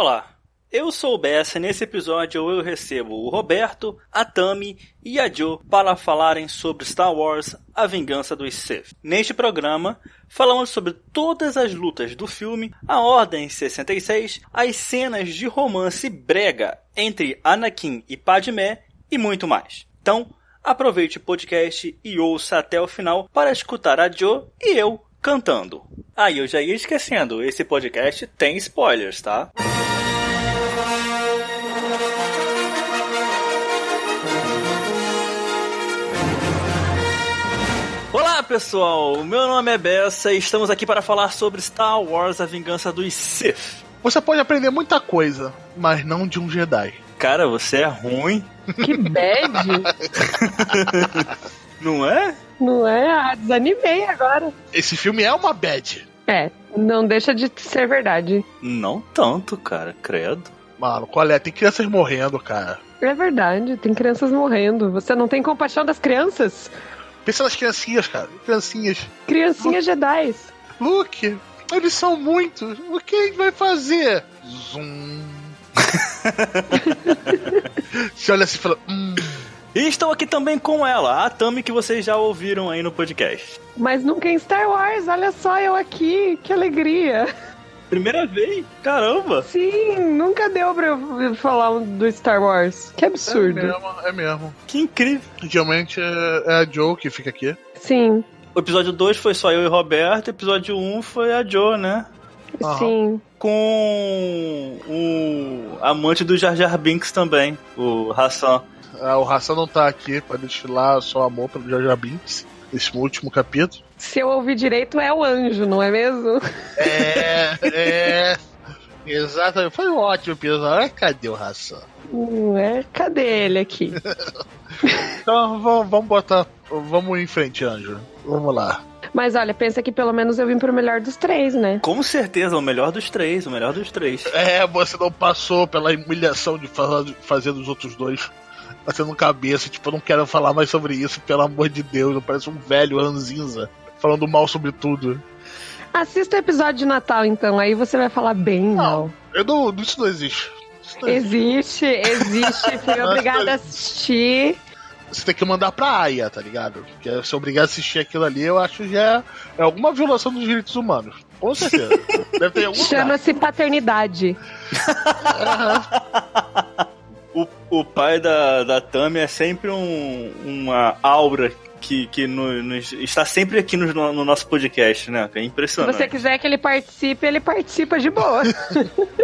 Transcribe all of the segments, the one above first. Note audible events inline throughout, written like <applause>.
Olá, eu sou o Bessa e nesse episódio eu recebo o Roberto, a Tami e a Joe para falarem sobre Star Wars A Vingança dos Sith. Neste programa, falamos sobre todas as lutas do filme, a Ordem 66, as cenas de romance brega entre Anakin e Padmé e muito mais. Então, aproveite o podcast e ouça até o final para escutar a Joe e eu cantando. Ah, eu já ia esquecendo, esse podcast tem spoilers, tá? Pessoal, meu nome é Bessa e estamos aqui para falar sobre Star Wars A Vingança dos Sith. Você pode aprender muita coisa, mas não de um Jedi. Cara, você é ruim, Que bad. <laughs> não é? não é? Ah, desanimei agora. Esse filme é uma bad. É, não deixa de ser verdade. Não tanto, cara, credo. Mano, qual é? Tem crianças morrendo, cara. É verdade, tem crianças morrendo. Você não tem compaixão das crianças? Pensa nas criancinhas, cara. Criancinhas. Criancinhas Jedi. Luke, eles são muitos. O que a gente vai fazer? Zoom. <laughs> Você olha assim e fala, hum, E estou aqui também com ela, a Tami que vocês já ouviram aí no podcast. Mas nunca em Star Wars, olha só eu aqui, que alegria. Primeira vez? Caramba! Sim, nunca deu pra eu falar um do Star Wars. Que é absurdo. mesmo, é mesmo. Que incrível! Geralmente é, é a Joe que fica aqui. Sim, O episódio 2 foi só eu e Roberto, o episódio 1 um foi a Joe, né? Aham. sim. Com o amante do Jar Jar Binks também, o Hassan. Ah, o Hassan não tá aqui pra desfilar seu amor pelo Jar Jar Binks. Nesse último capítulo. Se eu ouvir direito, é o anjo, não é mesmo? É, é. Exatamente. Foi um ótimo episódio. Cadê o Hassan? Não é? Cadê ele aqui? <laughs> Então vamos, vamos botar. Vamos em frente, Anjo. Vamos lá. Mas olha, pensa que pelo menos eu vim pro melhor dos três, né? Com certeza, o melhor dos três, o melhor dos três. É, você não passou pela humilhação de fa- fazer dos outros dois. Batendo cabeça, tipo, eu não quero falar mais sobre isso, pelo amor de Deus. Eu pareço um velho ranzinza falando mal sobre tudo. Assista o episódio de Natal, então, aí você vai falar bem, não. Eu não. Isso não existe. Isso não existe. Existe. Fui <laughs> <laughs> obrigada a assistir. Você tem que mandar pra Aya, tá ligado? Porque se obrigar a assistir aquilo ali, eu acho que já é alguma violação dos direitos humanos. Com certeza. <laughs> Deve ter algum. Chama-se paternidade. O, o pai da, da Tami é sempre um, uma aura que, que no- nos- está sempre aqui no, no nosso podcast, né? É Se impressionante. você quiser que ele participe, ele participa de boa.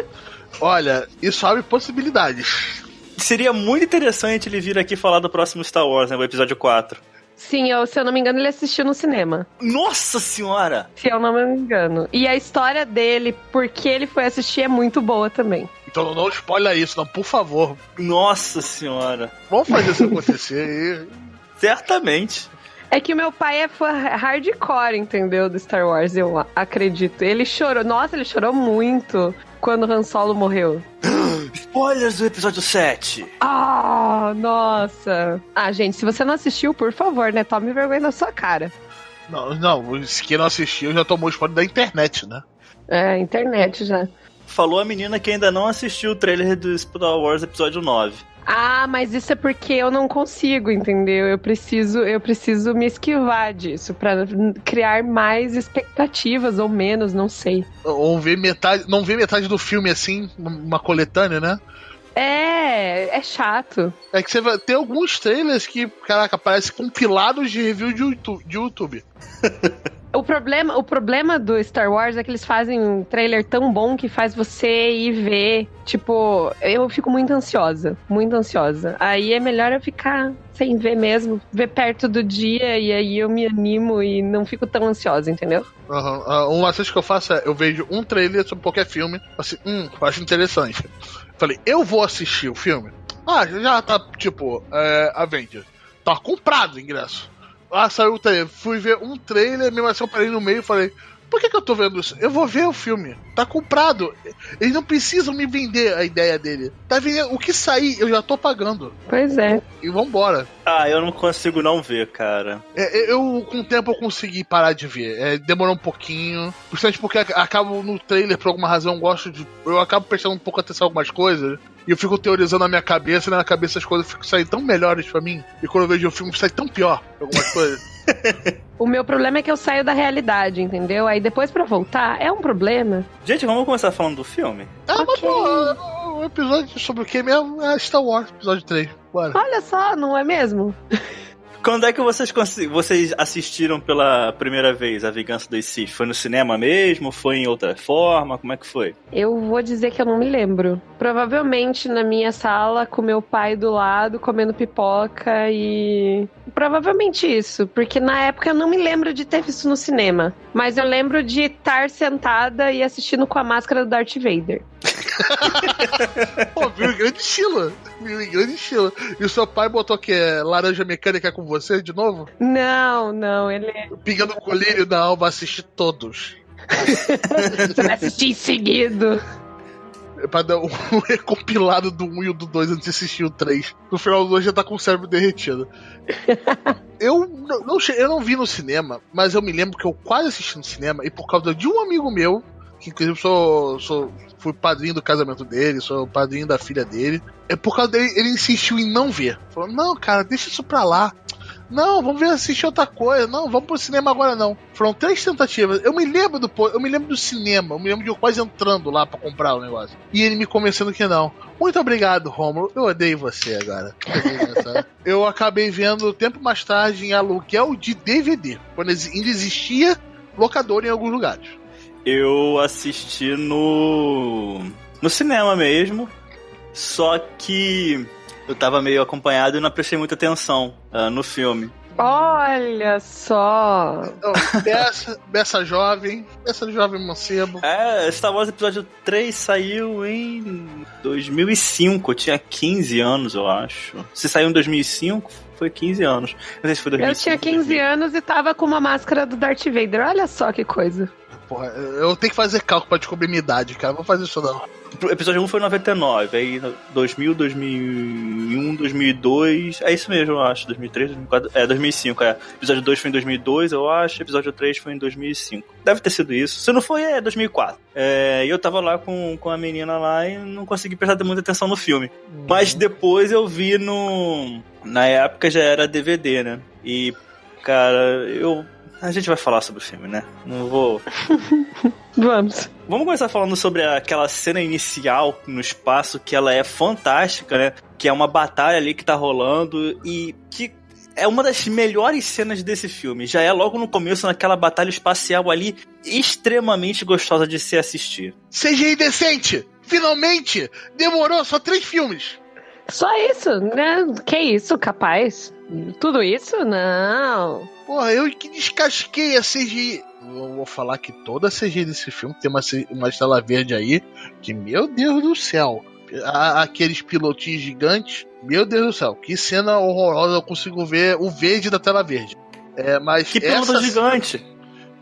<laughs> Olha, isso abre possibilidades. Seria muito interessante ele vir aqui falar do próximo Star Wars, né? O episódio 4. Sim, eu, se eu não me engano, ele assistiu no cinema. Nossa senhora! Se eu não me engano. E a história dele, porque ele foi assistir, é muito boa também. Então não spoilha isso, não, por favor. Nossa senhora! Vamos fazer isso acontecer. <laughs> Certamente. É que o meu pai é fã hardcore, entendeu? Do Star Wars, eu acredito. Ele chorou. Nossa, ele chorou muito quando Han Solo morreu. <gasps> Spoilers do episódio 7. Ah, nossa. Ah, gente, se você não assistiu, por favor, né? Tome vergonha na sua cara. Não, não, se quem não assistiu já tomou spoiler da internet, né? É, internet já. Falou a menina que ainda não assistiu o trailer do Star Wars episódio 9. Ah, mas isso é porque eu não consigo, entendeu? Eu preciso, eu preciso me esquivar disso pra criar mais expectativas ou menos, não sei. Ou ver metade. Não ver metade do filme assim, uma coletânea, né? É, é chato. É que você vai ter alguns trailers que, caraca, parecem compilados de review de YouTube. De YouTube. <laughs> O problema, o problema do Star Wars é que eles fazem um trailer tão bom que faz você ir ver. Tipo, eu fico muito ansiosa. Muito ansiosa. Aí é melhor eu ficar sem ver mesmo, ver perto do dia e aí eu me animo e não fico tão ansiosa, entendeu? Uhum. Uh, uma coisa que eu faço é, eu vejo um trailer sobre qualquer filme, assim, hum, acho interessante. Falei, eu vou assistir o filme. Ah, já tá, tipo, é, Avenger. Tá comprado o ingresso. Ah, saiu o trailer. Fui ver um trailer, mesmo assim eu parei no meio e falei, Por que, que eu tô vendo isso? Eu vou ver o filme. Tá comprado. Eles não precisam me vender a ideia dele. Tá vendendo. O que sair, eu já tô pagando. Pois é. E vambora. Ah, eu não consigo não ver, cara. É, eu, com o tempo, eu consegui parar de ver. É, demorou um pouquinho. Principalmente porque acabo no trailer, por alguma razão, eu gosto de. Eu acabo prestando um pouco atenção em algumas coisas. E eu fico teorizando na minha cabeça, e na minha cabeça as coisas ficam saindo tão melhores para mim. E quando eu vejo o filme, sai tão pior algumas coisas. <laughs> <laughs> o meu problema é que eu saio da realidade, entendeu? Aí depois para voltar é um problema. Gente, vamos começar falando do filme? Ah, okay. mas o episódio sobre o que mesmo é Star Wars, episódio 3. Bora. Olha só, não é mesmo? <laughs> Quando é que vocês, vocês assistiram pela primeira vez A Vingança dos Sith? Foi no cinema mesmo? Foi em outra forma? Como é que foi? Eu vou dizer que eu não me lembro. Provavelmente na minha sala, com meu pai do lado, comendo pipoca e. Provavelmente isso, porque na época eu não me lembro de ter visto no cinema. Mas eu lembro de estar sentada e assistindo com a máscara do Darth Vader. <laughs> Pô, viu em grande estilo. Viu em grande estilo. E o seu pai botou que é laranja mecânica com você de novo? Não, não, ele. Pingando o colírio, não, vai assistir todos. <laughs> você vai assistir em seguido. É pra dar um <laughs> recompilado do 1 e do 2 antes de assistir o 3. No final do 2 já tá com o cérebro derretido. <laughs> eu, não, não, eu não vi no cinema, mas eu me lembro que eu quase assisti no cinema e por causa de um amigo meu que inclusive sou, sou fui padrinho do casamento dele, sou padrinho da filha dele. É por causa dele, ele insistiu em não ver. Falou: "Não, cara, deixa isso pra lá. Não, vamos ver assistir outra coisa. Não, vamos pro cinema agora não. Foram três tentativas. Eu me lembro do eu me lembro do cinema, eu me lembro de eu quase entrando lá para comprar o negócio. E ele me convencendo que não. Muito obrigado, Romulo. Eu odeio você agora. eu <laughs> acabei vendo tempo mais tarde em aluguel de DVD, quando ainda existia locador em alguns lugares eu assisti no. no cinema mesmo. Só que eu tava meio acompanhado e não prestei muita atenção uh, no filme. Olha só! Beça, Beça Jovem, Beça Jovem Mancebo. É, Star Wars Episódio 3 saiu em 2005, eu tinha 15 anos, eu acho. Se saiu em 2005, foi 15 anos. Não sei se foi 2005. Eu tinha 15 2005. anos e tava com uma máscara do Darth Vader, olha só que coisa. Porra, eu tenho que fazer cálculo pra descobrir minha idade, cara. Vou fazer isso não. O episódio 1 foi 99, aí 2000, 2001, 2002. É isso mesmo, eu acho. 2003, 2004. É, 2005, é. Episódio 2 foi em 2002, eu acho. Episódio 3 foi em 2005. Deve ter sido isso. Se não foi, é 2004. É, e eu tava lá com, com a menina lá e não consegui prestar muita atenção no filme. Uhum. Mas depois eu vi no. Na época já era DVD, né? E, cara, eu a gente vai falar sobre o filme, né? Não vou. <laughs> Vamos. Vamos começar falando sobre aquela cena inicial no espaço, que ela é fantástica, né? Que é uma batalha ali que tá rolando e que é uma das melhores cenas desse filme. Já é logo no começo, naquela batalha espacial ali, extremamente gostosa de se assistir. CGI decente! Finalmente! Demorou só três filmes! Só isso, né? Que isso, capaz? Tudo isso? Não. Porra, eu que descasquei a CGI. Eu vou falar que toda a CGI desse filme tem uma, uma estrela verde aí, que, meu Deus do céu. Aqueles pilotinhos gigantes, meu Deus do céu, que cena horrorosa eu consigo ver o verde da tela verde. É, mas que piloto essa... gigante!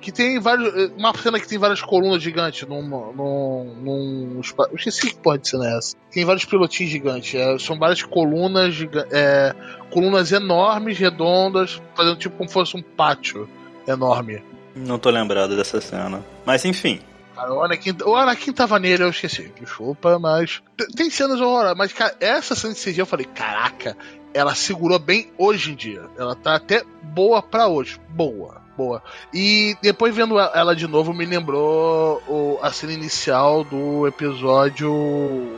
Que tem vários. Uma cena que tem várias colunas gigantes num. num, num eu esqueci que pode ser nessa. Tem vários pilotinhos gigantes. É, são várias colunas é, colunas enormes, redondas, fazendo tipo como fosse um pátio enorme. Não tô lembrado dessa cena. Mas enfim. Cara, o Anakin, o Anakin tava nele, eu esqueci. Desculpa, mas. Tem cenas horrorosas, mas, cara, essa cena de CG eu falei, caraca, ela segurou bem hoje em dia. Ela tá até boa pra hoje. Boa boa. E depois vendo ela de novo, me lembrou o, a cena inicial do episódio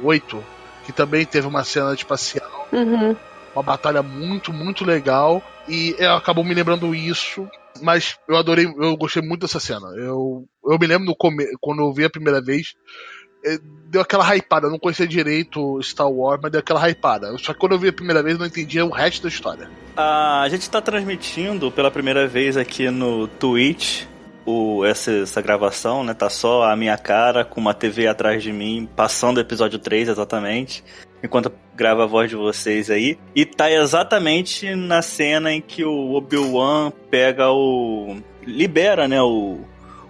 8, que também teve uma cena espacial. Uhum. Uma batalha muito, muito legal. E acabou me lembrando isso. Mas eu adorei, eu gostei muito dessa cena. Eu, eu me lembro no come, quando eu vi a primeira vez, deu aquela hypada. Eu não conhecia direito Star Wars, mas deu aquela hypada. Só que quando eu vi a primeira vez, não entendia o resto da história. Ah, a gente está transmitindo pela primeira vez aqui no Twitch o, essa, essa gravação, né? Tá só a minha cara com uma TV atrás de mim, passando o episódio 3 exatamente. Enquanto grava a voz de vocês aí. E tá exatamente na cena em que o Obi-Wan pega o. libera, né? O,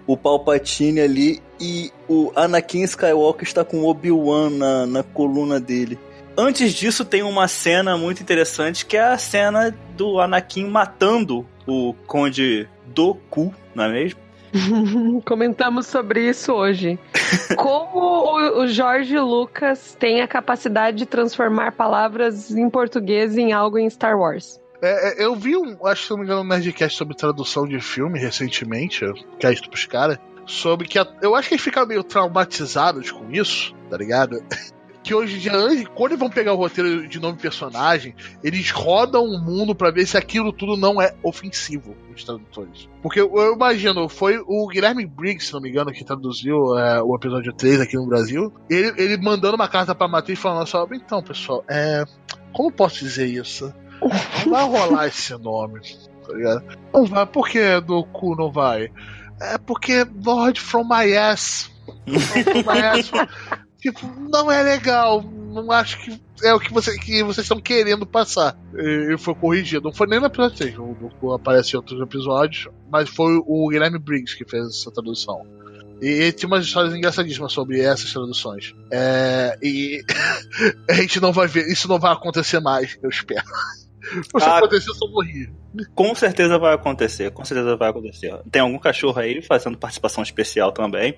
o Palpatine ali e o Anakin Skywalker está com o Obi-Wan na, na coluna dele. Antes disso, tem uma cena muito interessante que é a cena do Anakin matando o Conde Doku, não é mesmo? <laughs> Comentamos sobre isso hoje. <laughs> Como o Jorge Lucas tem a capacidade de transformar palavras em português em algo em Star Wars. É, é eu vi um, acho que se não me engano, um Nerdcast sobre tradução de filme recentemente, que é isso pros caras, sobre que a, eu acho que eles ficaram meio traumatizados com isso, tá ligado? <laughs> que hoje em dia, quando eles vão pegar o roteiro de nome personagem, eles rodam o mundo para ver se aquilo tudo não é ofensivo, os tradutores. Porque eu, imagino, foi o Guilherme Briggs, se não me engano, que traduziu é, o episódio 3 aqui no Brasil, ele, ele mandando uma carta pra Matriz falando só, então, pessoal, é, como posso dizer isso? Não vai rolar esse nome, tá ligado? Não vai, por que do cu não vai? É porque Lord from my ass. From my ass <laughs> tipo, não é legal. Não acho que é o que, você, que vocês estão querendo passar. E foi corrigido. Não foi nem na episódio 3, não aparece em outros episódios, mas foi o Guilherme Briggs que fez essa tradução. E, tinha umas histórias engraçadíssimas sobre essas traduções. É, e <laughs> a gente não vai ver, isso não vai acontecer mais, eu espero. Se ah, acontecer, eu só morri. Com certeza vai acontecer, com certeza vai acontecer. Tem algum cachorro aí fazendo participação especial também.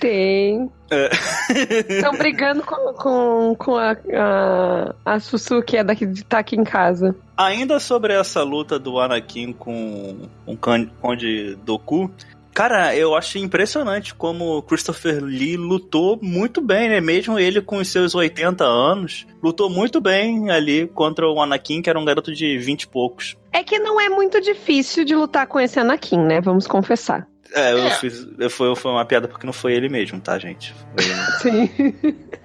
Tem. Estão é. <laughs> brigando com, com, com a, a, a Sussu, que é daqui de tá aqui em casa. Ainda sobre essa luta do Anakin com o Conde Doku, Cara, eu achei impressionante como Christopher Lee lutou muito bem, né? Mesmo ele com os seus 80 anos, lutou muito bem ali contra o Anakin, que era um garoto de 20 e poucos. É que não é muito difícil de lutar com esse Anakin, né? Vamos confessar. É, eu é. fiz. Eu, foi, foi uma piada porque não foi ele mesmo, tá, gente? Foi, <laughs> Sim.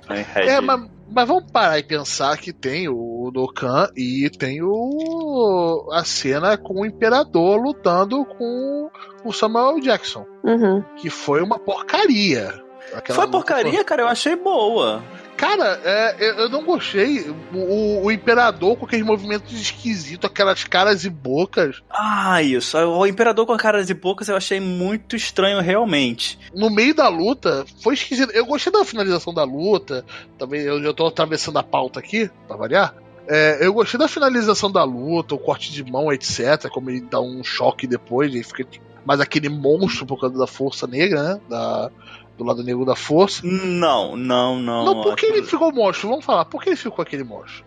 Foi é, mas, mas vamos parar e pensar que tem o Dokkan e tem o a cena com o Imperador lutando com o Samuel Jackson. Uhum. Que foi uma porcaria. Aquela foi porcaria, foi... cara, eu achei boa. Cara, é, eu não gostei. O, o, Imperador com aqueles movimentos esquisitos, aquelas caras e bocas. Ah, isso. O Imperador com caras e bocas eu achei muito estranho, realmente. No meio da luta, foi esquisito. Eu gostei da finalização da luta. Também eu já tô atravessando a pauta aqui, pra variar. É, eu gostei da finalização da luta, o corte de mão, etc. Como ele dá um choque depois, ele fica mais aquele monstro por causa da força negra, né? Da, do lado negro da força. Não, não, não. Não, por que ele ficou monstro? Vamos falar, por que ele ficou aquele monstro?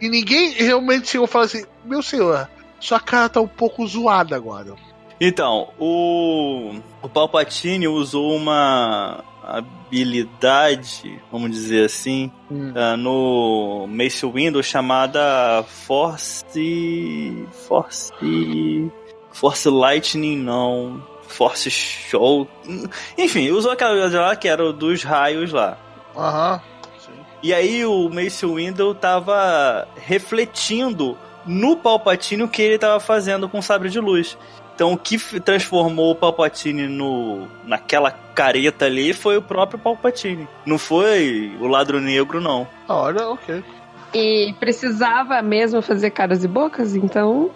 E ninguém realmente chegou a falar assim: meu senhor, sua cara tá um pouco zoada agora. Então, o, o Palpatine usou uma habilidade, vamos dizer assim, hum. uh, no Mace Windu chamada Force. Force. Force Lightning, não. Force Show. Enfim, usou aquela lá que era o dos raios lá. Aham. E aí o Mace Windu tava refletindo no Palpatine o que ele tava fazendo com o sabre de luz. Então o que transformou o Palpatine no naquela careta ali foi o próprio Palpatine. Não foi o ladro negro não. Ah, olha, ok. E precisava mesmo fazer caras e bocas, então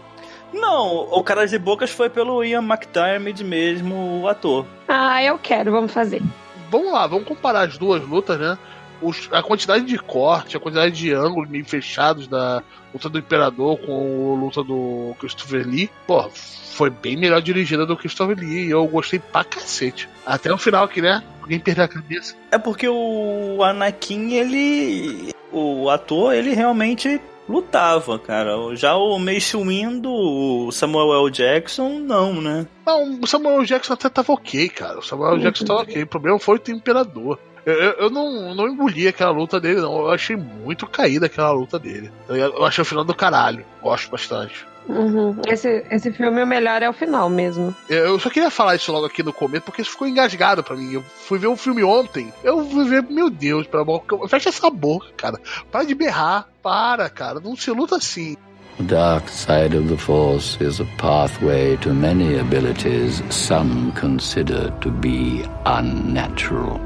não, o Caras e Bocas foi pelo Ian McDiarmid mesmo, o ator. Ah, eu quero, vamos fazer. Vamos lá, vamos comparar as duas lutas, né? Os, a quantidade de corte, a quantidade de ângulos meio fechados da luta do Imperador com a luta do Christopher Lee, pô, foi bem melhor dirigida do Christopher Lee e eu gostei pra cacete. Até o final aqui, né? Alguém perdeu a cabeça. É porque o Anakin, ele. O ator, ele realmente lutava, cara. Já o Mace Windu, o Samuel L. Jackson, não, né? Não, o Samuel L. Jackson até tava ok, cara. O Samuel L. Jackson tava ok. O problema foi o Imperador. Eu, eu, eu, não, não engoli aquela luta dele, não. Eu achei muito caída aquela luta dele. Eu, eu achei o final do caralho. Gosto bastante. Uhum. Esse, esse filme, o melhor é o final mesmo. Eu só queria falar isso logo aqui no começo, porque isso ficou engasgado para mim. Eu fui ver um filme ontem. Eu fui ver, meu Deus, pela boca. Fecha essa boca, cara. Para de berrar. Para, cara. Não se luta assim. The dark side of the Force is a pathway to many abilities some consider to be unnatural.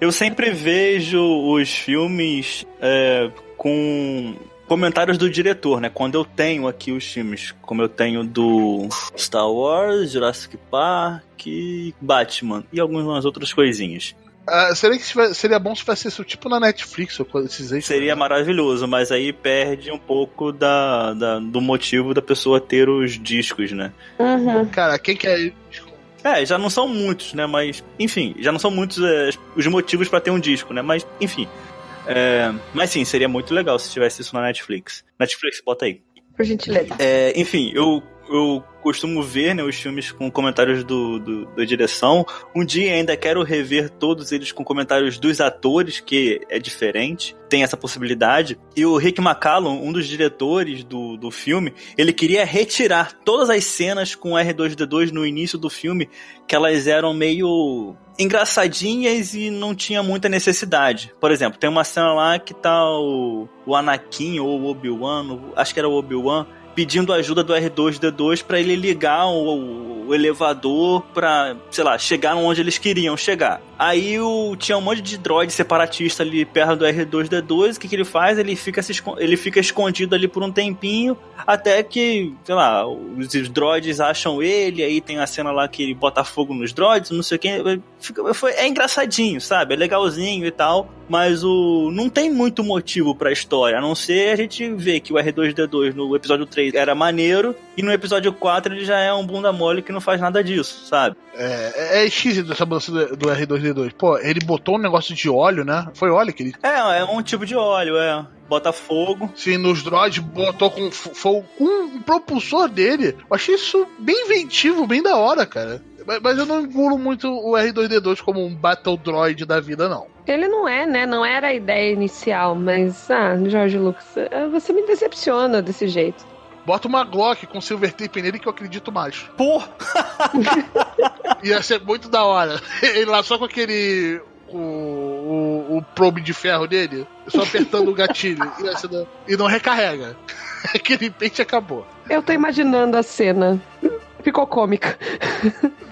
Eu sempre vejo os filmes é, com comentários do diretor, né? Quando eu tenho aqui os filmes, como eu tenho do Star Wars, Jurassic Park, Batman e algumas outras coisinhas. Uh, seria, que seria bom se tivesse isso tipo na Netflix ou esses extras. Seria maravilhoso, mas aí perde um pouco da, da, do motivo da pessoa ter os discos, né? Uhum. Cara, quem quer é, já não são muitos, né? Mas, enfim, já não são muitos é, os motivos para ter um disco, né? Mas, enfim. É, mas sim, seria muito legal se tivesse isso na Netflix. Netflix, bota aí. Por gentileza. É, enfim, eu eu costumo ver né, os filmes com comentários do, do, da direção. Um dia ainda quero rever todos eles com comentários dos atores, que é diferente, tem essa possibilidade. E o Rick McCallum, um dos diretores do, do filme, ele queria retirar todas as cenas com R2D2 no início do filme, que elas eram meio engraçadinhas e não tinha muita necessidade. Por exemplo, tem uma cena lá que tá o, o Anakin ou o Obi-Wan, acho que era o Obi-Wan, pedindo ajuda do R2D2 para ele ligar o, o elevador para, sei lá, chegar onde eles queriam chegar. Aí o, tinha um monte de droid separatista ali perto do R2D2. O que, que ele faz? Ele fica, se, ele fica escondido ali por um tempinho até que, sei lá, os, os droids acham ele. Aí tem a cena lá que ele bota fogo nos droids, não sei o que. Fica, foi, é engraçadinho, sabe? É legalzinho e tal. Mas o não tem muito motivo pra história, a não ser a gente ver que o R2D2 no episódio 3 era maneiro e no episódio 4 ele já é um bunda mole que não faz nada disso, sabe? É, é, é esquisito essa mudança do R2D2. Pô, ele botou um negócio de óleo, né? Foi óleo que ele. É, é um tipo de óleo, é. Bota fogo. Sim, nos droids botou com fogo com um propulsor dele. Eu achei isso bem inventivo, bem da hora, cara. Mas eu não engulo muito o R2D2 como um Battle Droid da vida, não. Ele não é, né? Não era a ideia inicial, mas, ah, Jorge Lucas, eh, você me decepciona desse jeito. Bota uma Glock com silver tape nele que eu acredito mais. Porra! <laughs> Ia ser muito da hora. <laughs> Ele lá só com aquele. O, o, o probe de ferro dele, só apertando o gatilho e, e não recarrega. <laughs> Aquele pente acabou. Eu tô imaginando a cena. Ficou cômica.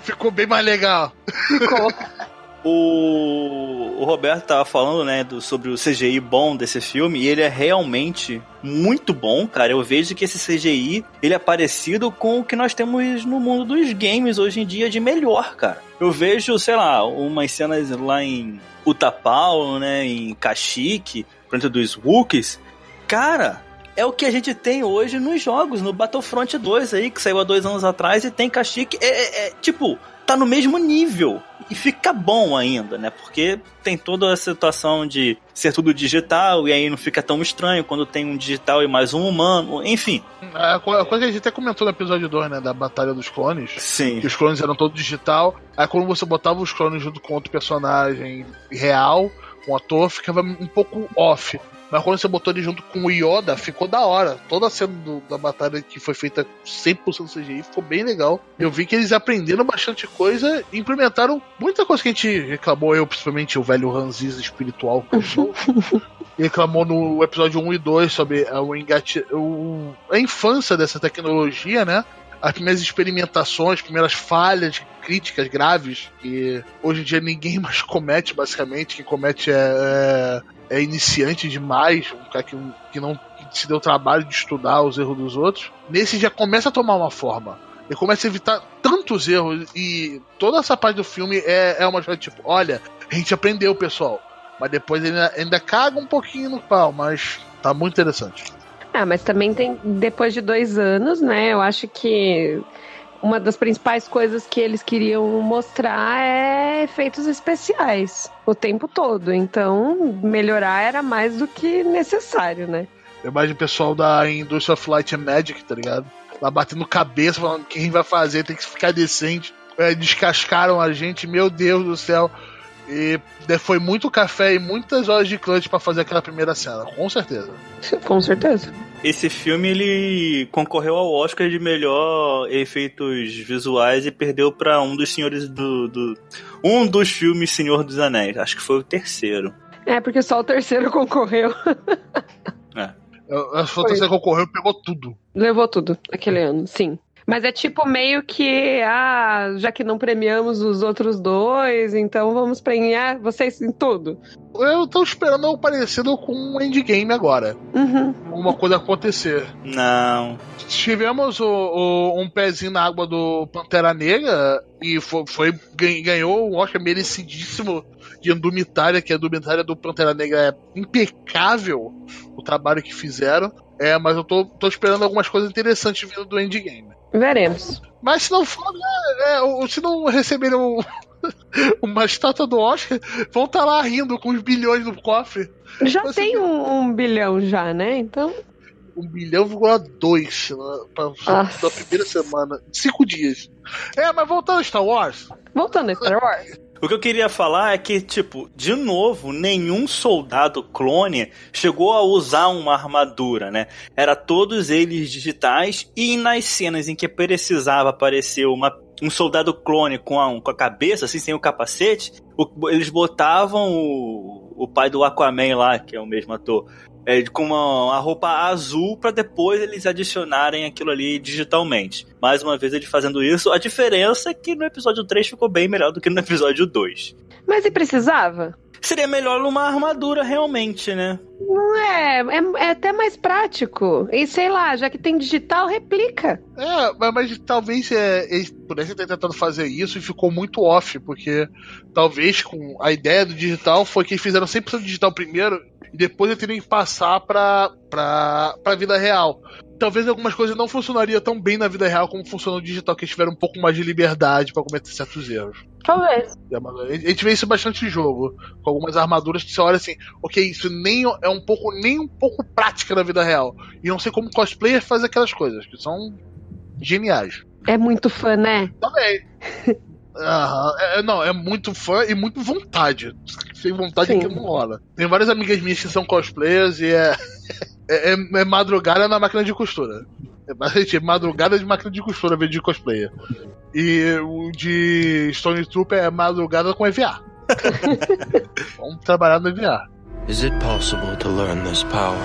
Ficou bem mais legal. Ficou. <laughs> O, o Roberto tava falando, né, do, sobre o CGI bom desse filme, e ele é realmente muito bom, cara. Eu vejo que esse CGI, ele é parecido com o que nós temos no mundo dos games hoje em dia de melhor, cara. Eu vejo, sei lá, umas cenas lá em Utapau, né, em Kashyyyk, frente dos Wookiees. Cara, é o que a gente tem hoje nos jogos, no Battlefront 2 aí, que saiu há dois anos atrás, e tem Kashyyyk. É, é, é tipo, tá no mesmo nível. E fica bom ainda, né? Porque tem toda a situação de ser tudo digital e aí não fica tão estranho quando tem um digital e mais um humano, enfim. A coisa que a gente até comentou no episódio 2, né? Da Batalha dos Clones. Sim. Que os clones eram todos digital. Aí quando você botava os clones junto com outro personagem real, um ator, ficava um pouco off. Mas quando você botou ele junto com o Yoda, ficou da hora. Toda a cena do, da batalha que foi feita 100% CGI ficou bem legal. Eu vi que eles aprenderam bastante coisa e implementaram muita coisa que a gente reclamou, eu principalmente, o velho Ranziz espiritual que eu sou. <laughs> reclamou no episódio 1 e 2 sobre o engate, o, a infância dessa tecnologia, né? as primeiras experimentações, as primeiras falhas, críticas graves que hoje em dia ninguém <laughs> mais comete, basicamente. Quem comete é, é, é iniciante demais, um cara que, que não se deu trabalho de estudar os erros dos outros. Nesse já começa a tomar uma forma. Ele começa a evitar tantos erros e toda essa parte do filme é, é uma coisa tipo, olha, a gente aprendeu, pessoal. Mas depois ele ainda, ainda caga um pouquinho no pau, mas tá muito interessante. Ah, mas também tem, depois de dois anos, né? Eu acho que uma das principais coisas que eles queriam mostrar é efeitos especiais o tempo todo. Então, melhorar era mais do que necessário, né? Eu imagino o pessoal da Industry of Light and Magic, tá ligado? Lá batendo cabeça, falando quem vai fazer, tem que ficar decente. É, descascaram a gente, meu Deus do céu. E foi muito café e muitas horas de clutch para fazer aquela primeira cena, com certeza. <laughs> Com certeza. Esse filme ele concorreu ao Oscar de melhor efeitos visuais e perdeu para um dos senhores do, do, um dos filmes Senhor dos Anéis. Acho que foi o terceiro. É porque só o terceiro <laughs> concorreu. é. Acho que o terceiro concorreu, pegou tudo. Levou tudo aquele ano, sim. Mas é tipo meio que, ah, já que não premiamos os outros dois, então vamos premiar vocês em tudo. Eu tô esperando algo parecido com um endgame agora. Uhum. Uma coisa acontecer. Não. Tivemos o, o- um pezinho na água do Pantera Negra e foi, foi- gan- ganhou um Oscar merecidíssimo de Indumitária, que a Indumitária do Pantera Negra é impecável o trabalho que fizeram. É, mas eu tô, tô esperando algumas coisas interessantes vindo do Endgame. Veremos. Mas se não for, né, é, se não receberem um- <laughs> uma estátua do Oscar, vão estar lá rindo com os bilhões no cofre. Já Você tem um, um bilhão já, né? Então. Um bilhão vírgula dois né, na primeira semana. Cinco dias. É, mas voltando a Star Wars. Voltando a Star Wars. O que eu queria falar é que, tipo, de novo, nenhum soldado clone chegou a usar uma armadura, né? Era todos eles digitais e nas cenas em que precisava aparecer uma, um soldado clone com a, com a cabeça, assim, sem o capacete, o- eles botavam o, o pai do Aquaman lá, que é o mesmo ator, é, com uma, uma roupa azul pra depois eles adicionarem aquilo ali digitalmente. Mais uma vez ele fazendo isso. A diferença é que no episódio 3 ficou bem melhor do que no episódio 2. Mas e precisava? Seria melhor numa armadura realmente, né? Não é, é, é até mais prático. E sei lá, já que tem digital, replica. É, mas, mas talvez é, eles pudessem ter tentado fazer isso e ficou muito off, porque talvez com a ideia do digital foi que eles fizeram 100% digital primeiro e depois eles teriam que passar pra, pra, pra vida real. Talvez algumas coisas não funcionariam tão bem na vida real como funcionou no digital, que eles tiveram um pouco mais de liberdade pra cometer certos erros. Talvez. É, A gente vê isso bastante em jogo, com algumas armaduras que você olha assim, ok, isso nem é um pouco, nem um pouco prática na vida real. E não sei como cosplayer faz aquelas coisas, que são geniais. É muito fã, né? Também. <laughs> Aham, é, não, é muito fã e muito vontade. Sem vontade Sim. que não rola. Tem várias amigas minhas que são cosplayers e é, <laughs> é, é- é madrugada na máquina de costura. É bastante madrugada de máquina de costura, vez de cosplayer. E o de Stone Trooper é madrugada com EVA. <laughs> Vamos trabalhar no EVA. Is it possible to learn this power?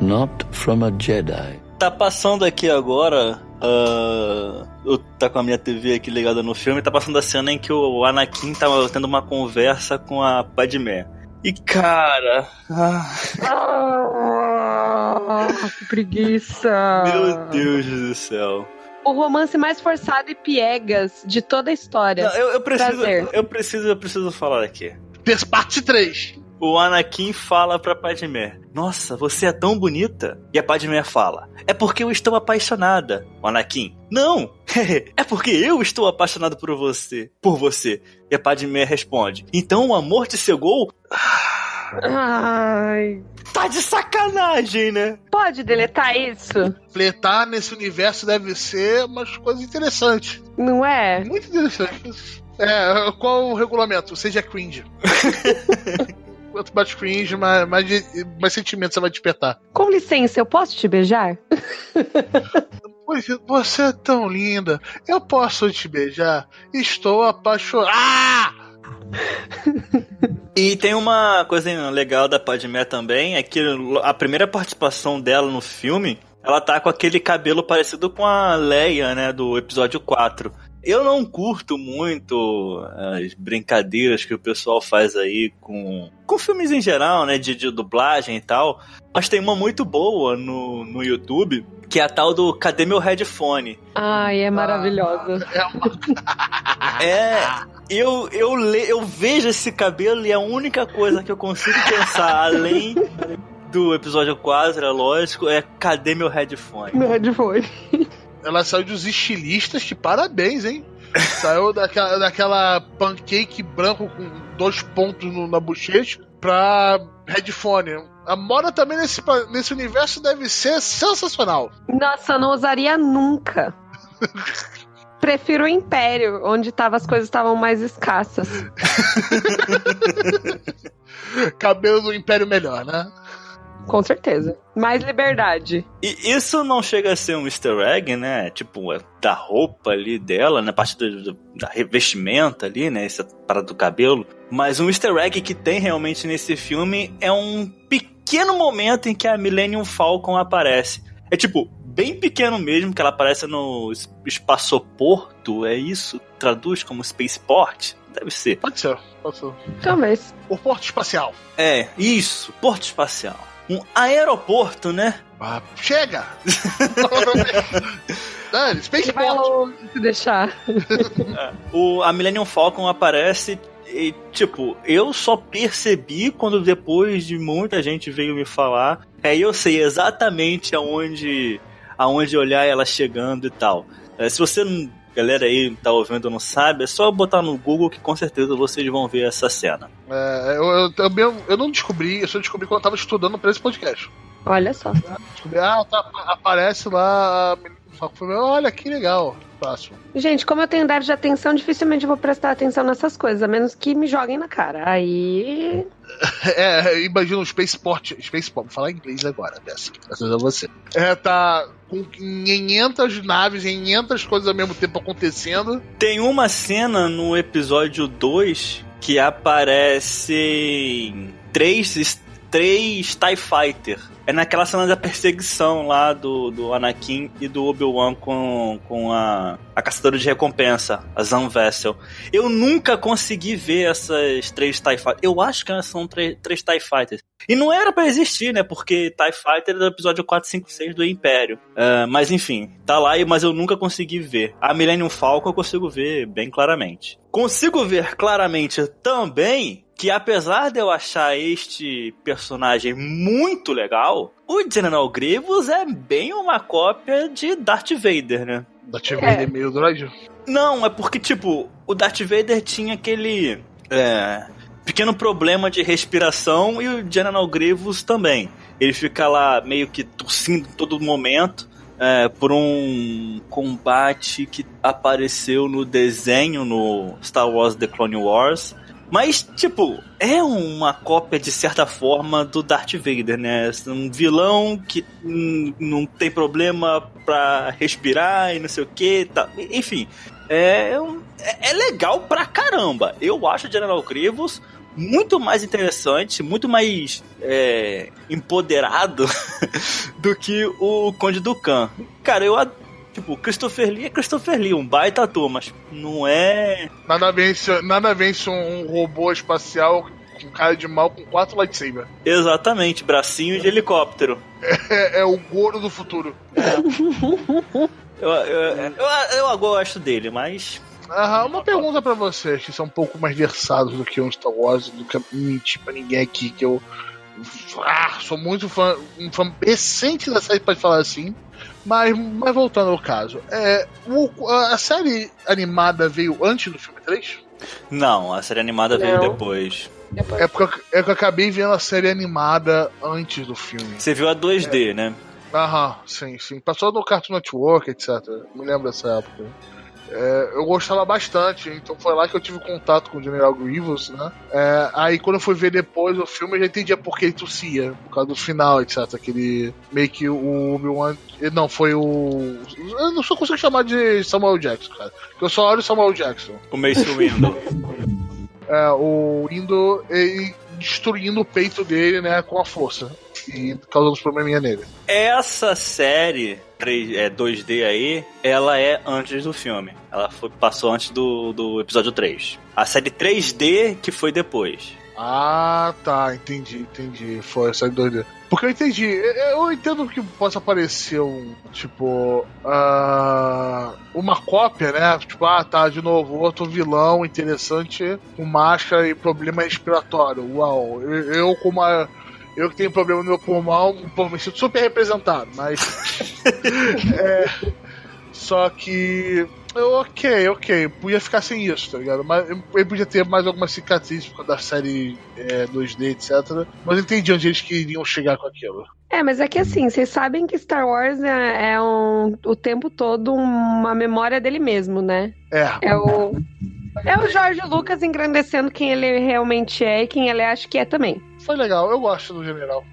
Not from a Jedi. Tá passando aqui agora. Ah, eu tá com a minha TV aqui ligada no filme. Tá passando a cena em que o Anakin tava tendo uma conversa com a Padmé. E cara. ah, Ah, que preguiça. meu Deus do céu. O romance mais forçado e piegas de toda a história. Não, eu, eu preciso. Prazer. Eu preciso, eu preciso falar aqui. Parte 3. O Anakin fala pra Padmé: Nossa, você é tão bonita. E a Padmé fala: É porque eu estou apaixonada. O Anakin: Não, <laughs> é porque eu estou apaixonado por você. Por você. E a Padmé responde: Então o amor te cegou? Ai. Tá de sacanagem, né? Pode deletar isso? Fletar nesse universo deve ser umas coisas interessantes. Não é? Muito interessantes. É, qual o regulamento? Seja cringe. <laughs> Quanto mais cringe, mais, mais, mais sentimento você vai despertar. Com licença, eu posso te beijar? <laughs> Você é tão linda. Eu posso te beijar? Estou apaixonado. Ah! E tem uma coisa legal da Padmé também, é que a primeira participação dela no filme, ela tá com aquele cabelo parecido com a Leia, né, do episódio 4. Eu não curto muito as brincadeiras que o pessoal faz aí com, com filmes em geral, né, de, de dublagem e tal, mas tem uma muito boa no, no YouTube, que é a tal do Cadê Meu Headphone? Ai, é maravilhosa. É uma... <laughs> É, eu, eu, le, eu vejo esse cabelo e a única coisa que eu consigo pensar, <laughs> além do episódio 4, é lógico, é cadê meu headphone? Meu headphone. Ela saiu dos estilistas, que parabéns, hein? <laughs> Saiu daquela, daquela pancake branco com dois pontos no- na bochecha pra headphone. A moda também nesse, nesse universo deve ser sensacional. Nossa, eu não usaria nunca. <laughs> Prefiro o Império, onde tava, as coisas estavam mais escassas. <laughs> Cabelo do Império melhor, né? Com certeza. Mais liberdade. E isso não chega a ser um easter egg, né? Tipo, é da roupa ali dela, na parte do, do- da revestimenta ali, né? Essa parada do cabelo. Mas um easter egg que tem realmente nesse filme é um pequeno momento em que a Millennium Falcon aparece. É tipo, bem pequeno mesmo, que ela aparece no es- espaçoporto, é isso? Traduz como spaceport? Deve ser. Pode ser, pode ser. Talvez. O porto espacial. É, isso, porto espacial. Um aeroporto, né? Ah, chega! <laughs> Dani, Spaceport. vai longe se deixar. O, a Millennium Falcon aparece e, tipo, eu só percebi quando depois de muita gente veio me falar. Aí eu sei exatamente aonde, aonde olhar ela chegando e tal. É, se você não. Galera aí tá ouvindo não sabe, é só botar no Google que com certeza vocês vão ver essa cena. É, eu, eu, também eu não descobri, eu só descobri quando eu tava estudando pra esse podcast. Olha só. Descobri, ah, tá, aparece lá. Olha que legal. Próximo. Gente, como eu tenho déficit de atenção, dificilmente vou prestar atenção nessas coisas, a menos que me joguem na cara. Aí. <laughs> É, imagina o Spaceport. Spaceport, vou falar em inglês agora, Bessa. Graças a você. É, tá com 500 naves, 500 coisas ao mesmo tempo acontecendo. Tem uma cena no episódio 2 que aparecem três, três TIE Fighter. É naquela cena da perseguição lá do, do Anakin e do Obi-Wan com, com a, a caçadora de recompensa, a Zan Vessel. Eu nunca consegui ver essas três TIE Fighters. Eu acho que elas são três, três TIE Fighters. E não era pra existir, né? Porque TIE Fighter é do episódio 4, 5, 6 do Império. Ah, mas enfim, tá lá, mas eu nunca consegui ver. A Millennium Falcon eu consigo ver bem claramente. Consigo ver claramente também que apesar de eu achar este personagem muito legal, o General Grievous é bem uma cópia de Darth Vader, né? Da TV é. meio droid. Não, é porque, tipo, o Darth Vader tinha aquele é, pequeno problema de respiração e o General Grievous também. Ele fica lá meio que tossindo todo momento. É, por um combate que apareceu no desenho no Star Wars The Clone Wars. Mas, tipo, é uma cópia, de certa forma, do Darth Vader, né? Um vilão que não tem problema pra respirar e não sei o que. Tá. Enfim, é, é, é legal pra caramba. Eu acho General Grievous muito mais interessante, muito mais é, empoderado <laughs> do que o Conde Dukan. Cara, eu Tipo, Christopher Lee é Christopher Lee, um baita ator, mas não é. Nada vence, nada vence um robô espacial com cara de mal com quatro lightsabers. Exatamente, bracinho de helicóptero. É, é o Goro do futuro. eu, eu, eu, eu, gosto dele, mas. Aham, uma pergunta para vocês que são um pouco mais versados do que um Star Wars, do que mentir pra ninguém aqui, que eu. Ah, sou muito fã, um fã recente da série, pode falar assim. Mas, mas voltando ao caso, é, o, a série animada veio antes do filme 3? Não, a série animada Não. veio depois. depois. É porque eu, é que eu acabei vendo a série animada antes do filme. Você viu a 2D, é. né? Aham, sim, sim. Passou no Cartoon Network, etc. Me lembro dessa época. É, eu gostava bastante, então foi lá que eu tive contato com o General Grievous, né? É, aí quando eu fui ver depois o filme, eu já entendia por que ele tossia, por causa do final, etc. Aquele meio que o Obi-Wan. Não, foi o. Eu não só consigo chamar de Samuel Jackson, cara. Porque eu só olho o Samuel Jackson. O Mace Windu. <laughs> é, o Windu ele destruindo o peito dele, né, com a força. E causando uns probleminha nele. Essa série 3, é, 2D aí, ela é antes do filme. Ela foi, passou antes do, do episódio 3. A série 3D que foi depois. Ah, tá, entendi, entendi. Foi a série 2D. Porque eu entendi, eu entendo que possa parecer um, tipo, uh, uma cópia, né? Tipo, ah, tá, de novo, outro vilão interessante com máscara e problema respiratório. Uau, eu, eu como a eu que tenho problema no meu pulmão, pô, me sinto super representado, mas. <laughs> é, só que. Eu, ok, ok, podia ficar sem isso, tá ligado? Mas ele podia ter mais algumas cicatrizes por causa da série é, 2D, etc. Mas eu entendi onde eles queriam chegar com aquilo. É, mas é que assim, vocês sabem que Star Wars é, é um, o tempo todo uma memória dele mesmo, né? É. É o. É o Jorge Lucas engrandecendo quem ele realmente é e quem ele acha que é também. Foi legal, eu gosto do general.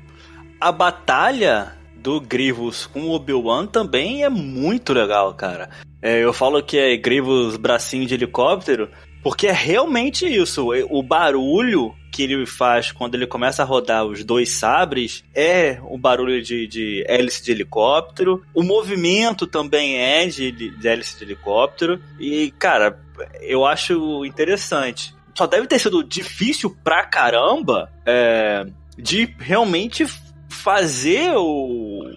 A batalha do Grievous com o Obi-Wan também é muito legal, cara. É, eu falo que é Grievous bracinho de helicóptero, Porque é realmente isso. O barulho que ele faz quando ele começa a rodar os dois sabres é o barulho de, de hélice de helicóptero. O movimento também é de, de hélice de helicóptero. E, cara, eu acho interessante. Só deve ter sido difícil pra caramba é, de realmente fazer o,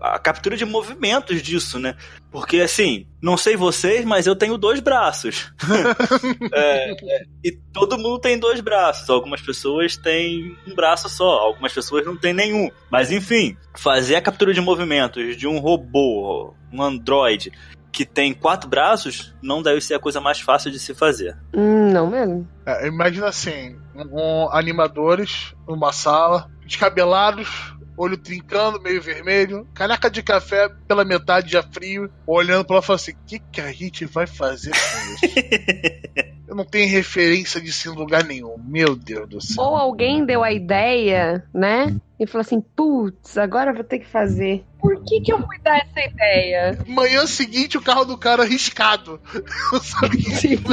a captura de movimentos disso, né? Porque assim, não sei vocês, mas eu tenho dois braços. <laughs> é, é, e todo mundo tem dois braços. Algumas pessoas têm um braço só, algumas pessoas não têm nenhum. Mas enfim, fazer a captura de movimentos de um robô, um androide, que tem quatro braços, não deve ser a coisa mais fácil de se fazer. Hum, não mesmo. É, imagina assim, um, animadores numa sala, descabelados, olho trincando, meio vermelho, caneca de café pela metade já frio, olhando pra ela e falando assim: o que, que a gente vai fazer com isso? <laughs> Eu não tenho referência disso em lugar nenhum, meu Deus do céu. Ou alguém deu a ideia, né? E falou assim: putz, agora eu vou ter que fazer. Por que, que eu fui dar essa ideia? Manhã seguinte, o carro do cara riscado. <laughs> Eu sabia Sim. <laughs>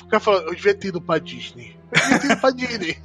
O cara falou: eu devia ter ido pra Disney. Eu devia ter ido pra Disney.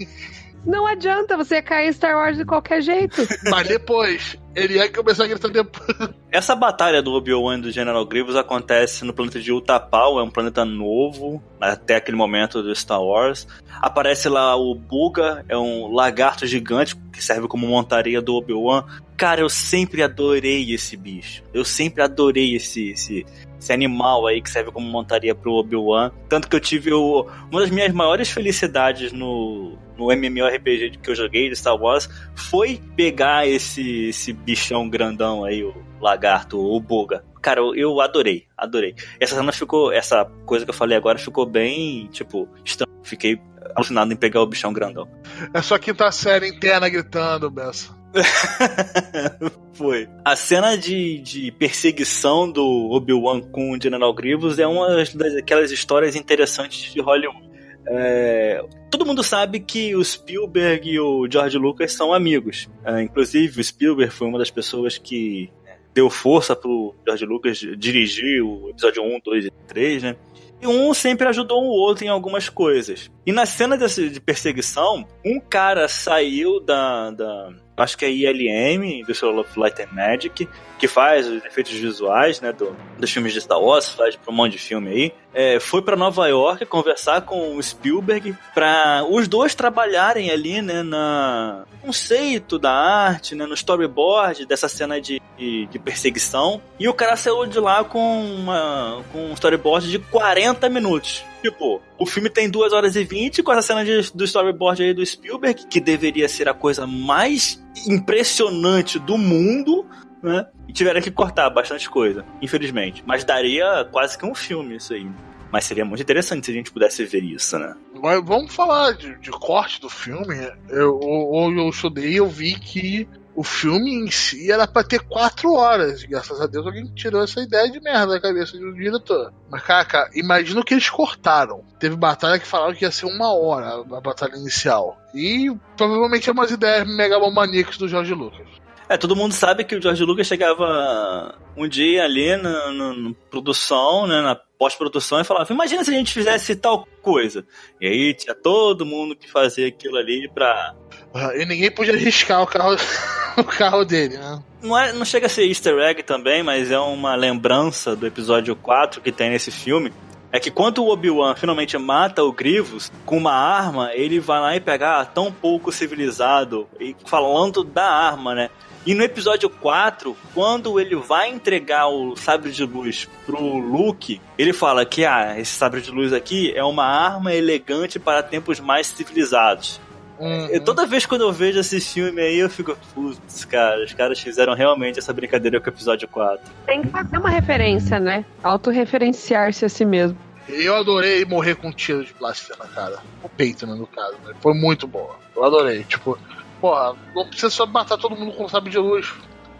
Não adianta, você ia cair em Star Wars de qualquer jeito. <laughs> Mas depois, ele ia começar a gritar depois. Essa batalha do Obi-Wan e do General Grievous acontece no planeta de Utapau, é um planeta novo, até aquele momento do Star Wars. Aparece lá o Buga, é um lagarto gigante que serve como montaria do Obi-Wan. Cara, eu sempre adorei esse bicho. Eu sempre adorei esse, esse, esse animal aí que serve como montaria pro Obi-Wan. Tanto que eu tive o, uma das minhas maiores felicidades no, no MMORPG que eu joguei de Star Wars foi pegar esse, esse bichão grandão aí, o lagarto, o Boga. Cara, eu, adorei, adorei. Essa cena ficou, essa coisa que eu falei agora ficou bem, tipo, estranho. Fiquei alucinado em pegar o bichão grandão. É só quinta série interna gritando, Bessa. <laughs> Foi. A cena de, de perseguição do Obi-Wan com o General Grievous é uma daquelas histórias interessantes de Hollywood. É, todo mundo sabe que o Spielberg e o George Lucas são amigos. É, inclusive, o Spielberg foi uma das pessoas que deu força pro George Lucas dirigir o episódio 1, 2 e 3, né? E um sempre ajudou o outro em algumas coisas. E na cena de perseguição, um cara saiu da, da acho que é ILM, Industrial of Light and Magic, que faz os efeitos visuais, né, do, dos filmes de Star Wars, faz pra um monte de filme aí, é, foi para Nova York conversar com o Spielberg para os dois trabalharem ali, né, na conceito da arte, né, no storyboard dessa cena de, de, de perseguição, e o cara saiu de lá com, uma, com um storyboard de 40 minutos. Tipo, o filme tem 2 horas e 20 com essa cena de, do storyboard aí do Spielberg, que deveria ser a coisa mais impressionante do mundo, né? E tiveram que cortar bastante coisa, infelizmente. Mas daria quase que um filme isso aí. Mas seria muito interessante se a gente pudesse ver isso, né? Mas vamos falar de, de corte do filme. Eu, eu, eu estudei eu vi que o filme em si era pra ter quatro horas. Graças a Deus alguém tirou essa ideia de merda da cabeça do diretor. Mas, cara, imagina o que eles cortaram. Teve batalha que falaram que ia ser uma hora a batalha inicial. E provavelmente é umas ideias megalomaníacas do George Lucas. É, todo mundo sabe que o George Lucas chegava um dia ali na, na, na produção, né, na pós-produção, e falava: Imagina se a gente fizesse tal coisa. E aí tinha todo mundo que fazia aquilo ali pra. Ah, E ninguém podia arriscar o carro, <laughs> o carro dele, né? Não, é, não chega a ser easter egg também, mas é uma lembrança do episódio 4 que tem nesse filme. É que quando o Obi-Wan finalmente mata o Grievous com uma arma, ele vai lá e pega ah, tão pouco civilizado, e falando da arma, né? E no episódio 4, quando ele vai entregar o sabre de luz pro Luke, ele fala que ah, esse sabre de luz aqui é uma arma elegante para tempos mais civilizados. Uhum. E toda vez quando eu vejo esse filme aí, eu fico, putz, cara, os caras fizeram realmente essa brincadeira com o episódio 4. Tem que fazer uma referência, né? Autorreferenciar-se a si mesmo. Eu adorei morrer com um tiro de plástico na cara. O peito, né, no caso. Né? Foi muito boa. Eu adorei. Tipo, porra, não precisa só matar todo mundo com sabre de luz.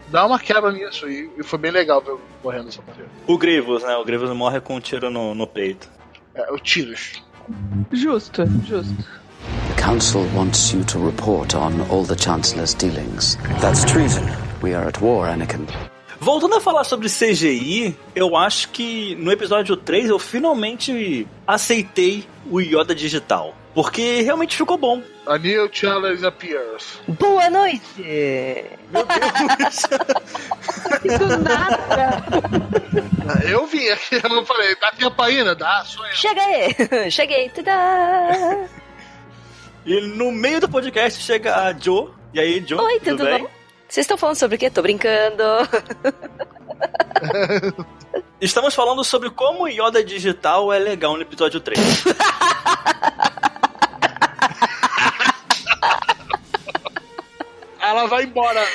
Dá uma quebra nisso. E, e foi bem legal ver eu morrendo dessa maneira. O Grievous, né? O Grievous morre com um tiro no, no peito. É, o tiros. Justo, justo. Council wants you to report on all the Chancellor's dealings. That's treason. We are at war, Anakin. Voltando a falar sobre CGI, eu acho que no episódio 3 eu finalmente aceitei o Yoda digital. Porque realmente ficou bom. A new challenge appears. Boa noite! Meu Deus! <laughs> Do nada. Eu vim aqui, eu falei, dá tempo ainda? Dá, sou eu. <laughs> Cheguei! Cheguei! Tadá! E no meio do podcast chega a Jo. E aí, Jo? Oi, tudo, bem? bom? Vocês estão falando sobre o quê? Tô brincando. <laughs> Estamos falando sobre como o Yoda digital é legal no episódio 3. Ela vai embora.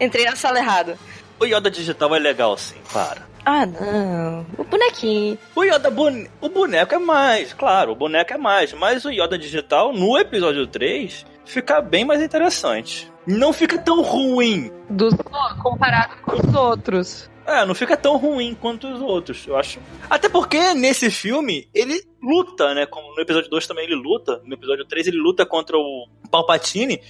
Entrei na sala errada. o Yoda digital é legal sim, para. Ah, não. O bonequinho. O Yoda bone... o boneco é mais, claro, o boneco é mais, mas o Yoda digital no episódio 3 fica bem mais interessante. Não fica tão ruim. Dos, comparado com os outros. É, não fica tão ruim quanto os outros, eu acho. Até porque nesse filme ele luta, né? Como no episódio 2 também ele luta. No episódio 3 ele luta contra o Palpatine.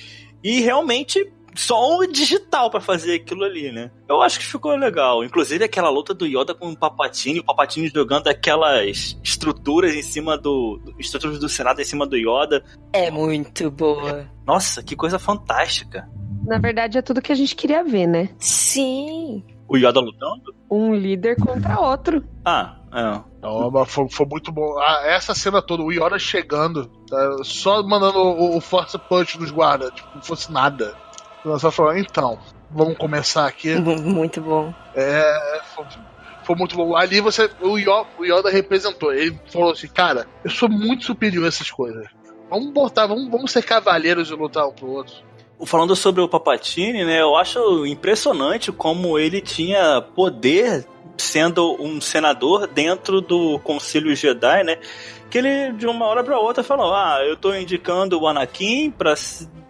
E realmente só um digital pra fazer aquilo ali, né? Eu acho que ficou legal. Inclusive aquela luta do Yoda com o Palpatine, o Palpatine jogando aquelas estruturas em cima do. estruturas do Senado em cima do Yoda. É muito boa. Nossa, que coisa fantástica. Na verdade, é tudo que a gente queria ver, né? Sim. O Yoda lutando? Um líder contra outro. Ah, é. Não, mas foi, foi muito bom. Ah, essa cena toda, o Yoda chegando, tá, só mandando o, o Force Punch nos guardas, tipo, não fosse nada. Ela só falou, então, vamos começar aqui. <laughs> Muito bom. É. Foi, foi muito bom. Ali você. O Yoda, o Yoda representou. Ele falou assim, cara, eu sou muito superior a essas coisas. Vamos botar, vamos, vamos ser cavaleiros e lutar um pro outro. Falando sobre o Papatini, né, eu acho impressionante como ele tinha poder sendo um senador dentro do Conselho Jedi, né? Que ele de uma hora para outra falou: "Ah, eu tô indicando o Anakin para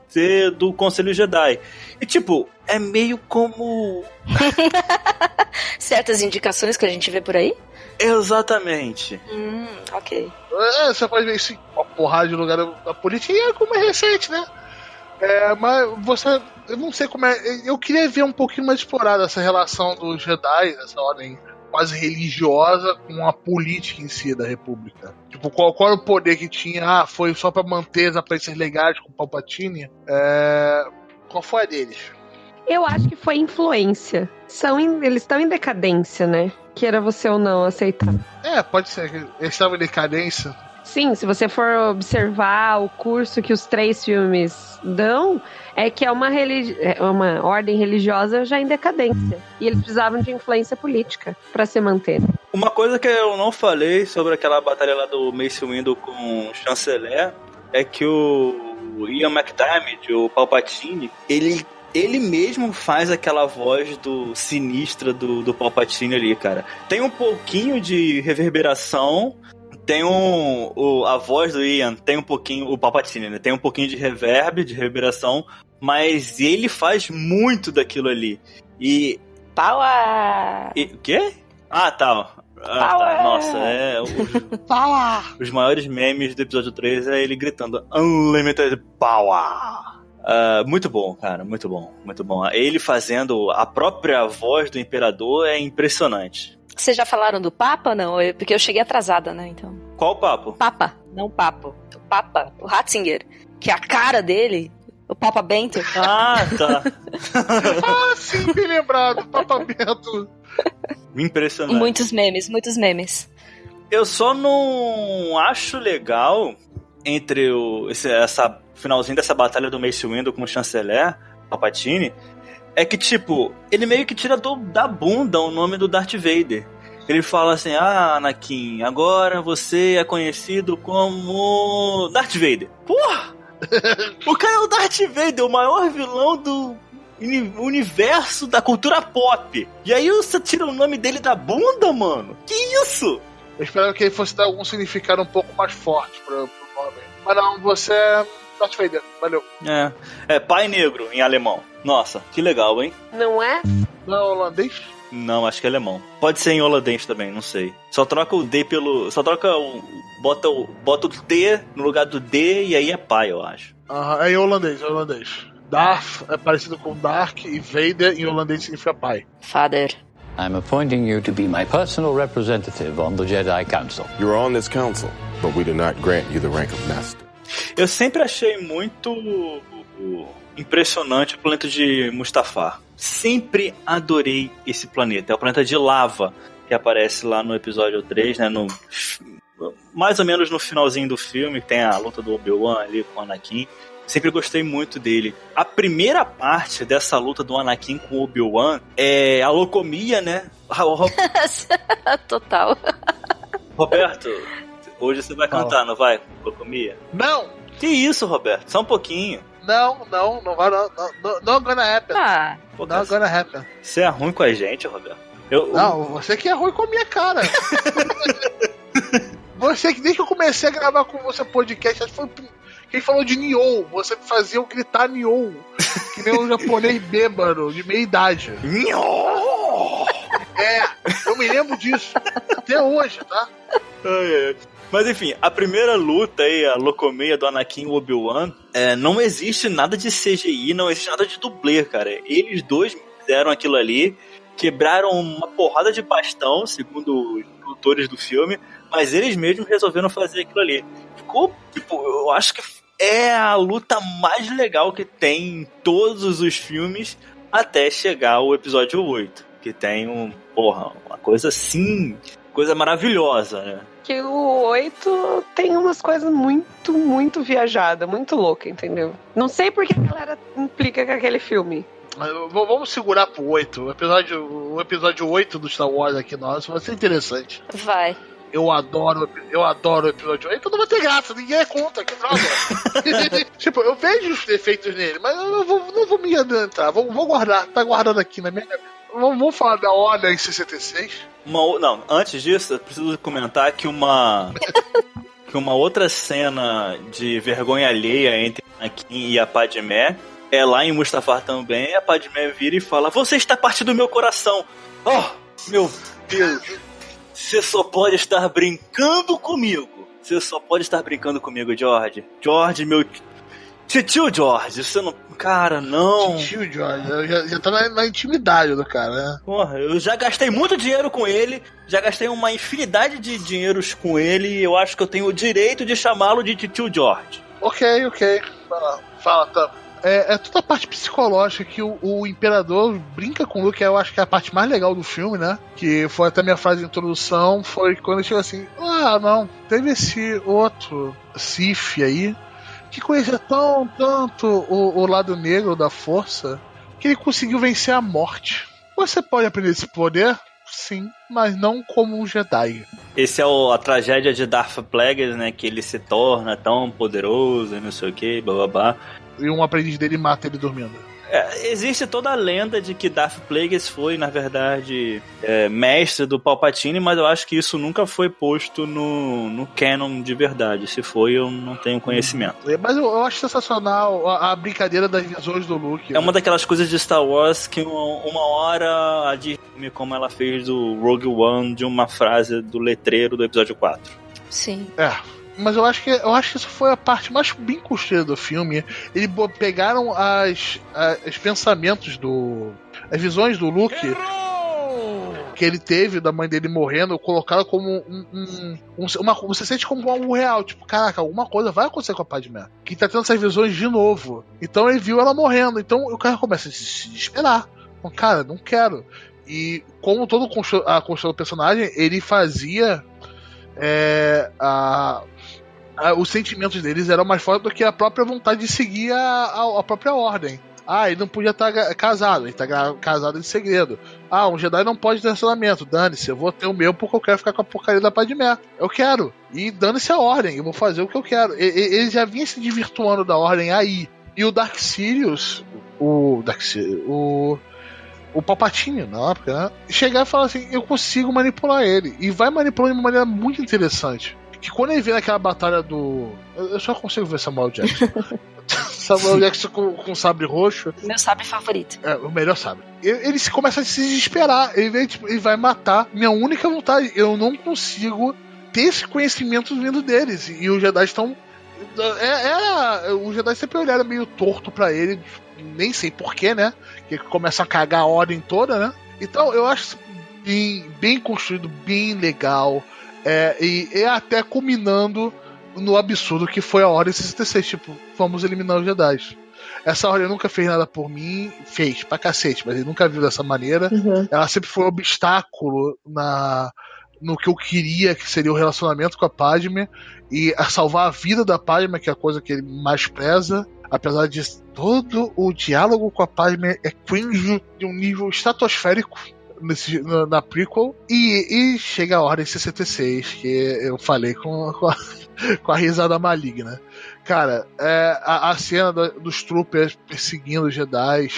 ser do Conselho Jedi". E tipo, é meio como <laughs> Certas indicações que a gente vê por aí? exatamente. Hum, ok. É, você pode ver isso em uma porrada de lugar da política e é como é recente, né? É, mas você. Eu não sei como é. Eu queria ver um pouquinho mais explorada essa relação dos Jedi, essa ordem quase religiosa, com a política em si da República. Tipo, qual, qual era o poder que tinha? Ah, foi só pra manter as aparências legais com o Palpatine? É, qual foi a deles? Eu acho que foi influência. São em- eles estão em decadência, né? Queira você ou não aceitar. É, pode ser que eles estavam em decadência. Sim, se você for observar o curso que os três filmes dão, é que é uma, religi- é uma ordem religiosa já em decadência. E eles precisavam de influência política para se manter. Uma coisa que eu não falei sobre aquela batalha lá do Mace Windu com o Chanceler é que o Ian McDiarmid, o Palpatine, ele ele mesmo faz aquela voz do sinistra do, do Palpatine ali, cara. Tem um pouquinho de reverberação, tem um o, a voz do Ian, tem um pouquinho o Palpatine, né? Tem um pouquinho de reverb, de reverberação, mas ele faz muito daquilo ali. E Power! e- o quê? Ah, tá. Ah, tá. Power! Nossa, é. Os, os maiores memes do episódio 3 é ele gritando Unlimited Power. Ah, muito bom, cara, muito bom, muito bom. Ele fazendo a própria voz do imperador é impressionante. Vocês já falaram do Papa, não? Eu- Porque eu cheguei atrasada, né? Então. Qual o papo? Papa, não Papo. O Papa, o Ratzinger. Que a cara dele, o Papa Bento. <laughs> Ah, tá. <laughs> Ah, sim, bem lembrado. Papa Bento. Impressionante. muitos memes, muitos memes. Eu só não acho legal entre o esse, essa finalzinho dessa batalha do Mace Windu com o chanceler Palpatine é que tipo ele meio que tira do, da bunda o nome do Darth Vader. Ele fala assim: "Ah, Anakin, agora você é conhecido como Darth Vader". Porra! o cara é o Darth Vader, o maior vilão do uni- universo da cultura pop. E aí você tira o nome dele da bunda, mano? Que isso? Eu esperava que ele fosse dar algum significado um pouco mais forte pro, pro nome. Mas não, você é Darth Vader. Valeu. É. É pai negro em alemão. Nossa, que legal, hein? Não é? Não é holandês? Não, acho que é alemão. Pode ser em holandês também, não sei. Só troca o D pelo. Só troca o. Bota o, bota o T no lugar do D e aí é pai, eu acho. Aham, é em holandês, é em holandês. Darth é parecido com Dark e Vader em holandês significa pai. Father. I'm appointing you to be my personal representative on the Jedi Council. You are on this council, but we do not grant you the rank of master. Eu sempre achei muito impressionante o planeta de Mustafar. Sempre adorei esse planeta. É o planeta de lava que aparece lá no episódio 3, né? No, mais ou menos no finalzinho do filme, tem a luta do Obi-Wan ali com o Anakin. Sempre gostei muito dele. A primeira parte dessa luta do Anakin com o Obi-Wan é a locomia, né? <laughs> Total. Roberto, hoje você vai cantar, não vai? Locomia? Não! Que isso, Roberto? Só um pouquinho. Não, não, não vai não. Não, não gonna happen. Ah, Pô, Não cara, gonna happen. você é ruim com a gente, Roberto. Eu, Não, você que é ruim com a minha cara. <laughs> você que desde que eu comecei a gravar com você podcast, acho que foi quem falou de Nioh, você me fazia eu gritar Nioh, que nem um japonês bêbado, de meia idade. É, eu me lembro disso. Até hoje, tá? Ai, ai. Mas enfim, a primeira luta aí, a locomeia do Anakin e Obi-Wan, é, não existe nada de CGI, não existe nada de dublê, cara. Eles dois fizeram aquilo ali, quebraram uma porrada de bastão, segundo os produtores do filme, mas eles mesmos resolveram fazer aquilo ali. Ficou, tipo, eu acho que é a luta mais legal que tem em todos os filmes até chegar o episódio 8, que tem um, porra, uma coisa assim, coisa maravilhosa, né? Que o 8 tem umas coisas muito, muito viajada, muito louca, entendeu? Não sei por que a galera implica com aquele filme. Vamos segurar pro 8. O episódio, o episódio 8 do Star Wars aqui nosso vai ser interessante. vai. Eu adoro, eu adoro o episódio 8. Não vai ter graça, ninguém é contra, que droga. <laughs> tipo, eu vejo os defeitos nele, mas eu não vou, não vou me adentrar. Vou, vou guardar, tá guardado aqui na minha cabeça. Vamos, falar da Ordem 66. Uma, não, antes disso, eu preciso comentar que uma <laughs> que uma outra cena de vergonha alheia entre Anakin e a Padmé é lá em Mustafar também. A Padmé vira e fala: "Você está parte do meu coração". Oh, meu Deus. Você só pode estar brincando comigo. Você só pode estar brincando comigo, George. George, meu tio George, você não, cara, não. Tio George, eu já, já tá na, na intimidade do cara, né? Porra, eu já gastei muito dinheiro com ele, já gastei uma infinidade de dinheiros com ele e eu acho que eu tenho o direito de chamá-lo de tio George. Ok, ok. Lá. Fala, tá. É, é toda a parte psicológica que o, o Imperador brinca com o Luke, eu acho que é a parte mais legal do filme, né? Que foi até minha frase de introdução, foi quando ele chegou assim, ah, não, teve esse outro Sif aí, que conhecia tão, tanto o, o lado negro da força, que ele conseguiu vencer a morte. Você pode aprender esse poder? Sim, mas não como um Jedi. Esse é o- a tragédia de Darth Plagueis, né? Que ele se torna tão poderoso e não sei o que, babá. E um aprendiz dele mata ele dormindo. É, existe toda a lenda de que Darth Plagueis foi, na verdade, é, mestre do Palpatine, mas eu acho que isso nunca foi posto no, no canon de verdade. Se foi, eu não tenho conhecimento. Mas eu, eu acho sensacional a, a brincadeira das visões do Luke. É uma daquelas coisas de Star Wars que uma, uma hora a Disney, como ela fez do Rogue One, de uma frase do letreiro do episódio 4. Sim. É. Mas eu acho que eu acho que isso foi a parte mais bem construída do filme. Eles pegaram as, as os pensamentos do as visões do Luke que ele teve da mãe dele morrendo, colocaram como um, um- um- uma você sente como algo real, tipo, caraca, alguma coisa vai acontecer com a Padmé. Que tá tendo essas visões de novo. Então ele viu ela morrendo. Então o cara começa a se se desesperar. Cara, não quero. E como todo a construção do personagem, ele fazia é, a, os sentimentos deles eram mais fortes do que a própria vontade de seguir a, a- a própria ordem. Ah, ele não podia estar casado, ele está casado em segredo. Ah, um Jedi não pode ter relacionamento. Dane-se, eu vou ter o meu porque eu quero ficar com a porcaria da Padmé. Eu quero. E dane-se a ordem, eu vou fazer o que eu quero. E- e- Ele já vinha se desvirtuando da ordem aí. E o Dark Sirius, o Dark Sirius, o o Palpatine na época, né? chegar e falar assim: eu consigo manipular ele. E vai manipulando de uma maneira muito interessante. Que quando ele vê naquela batalha do. Eu eu só consigo ver Samuel Jackson. <laughs> Samuel Jackson com, com sabre roxo, Meu sabre favorito. é o melhor sabre. Ele, ele se começa a se desesperar. Ele, vê, tipo, ele vai matar. Minha única vontade, eu não consigo ter esse conhecimento vindo deles. E os Jedi estão é, era, os Jedi sempre olharam meio torto pra ele, nem sei porquê, né? Que começa a cagar a ordem toda, né? Então eu acho bem, bem construído, bem legal. É, e, e até culminando no absurdo que foi a Ordem 66. Tipo, vamos eliminar os Jedi. Essa ordem nunca fez nada por mim, fez pra cacete, mas ele nunca viu dessa maneira. Uhum. Ela sempre foi um obstáculo na no que eu queria que seria o relacionamento com a Padme e a salvar a vida da Padme, que é a coisa que ele mais preza. Apesar de todo o diálogo com a Padme é cringe de um nível estratosférico nesse, na, na prequel. E, e chega a Ordem 66, que eu falei com, com, a, <laughs> com a risada maligna. Cara, é, a, a cena dos troopers perseguindo os Jedi,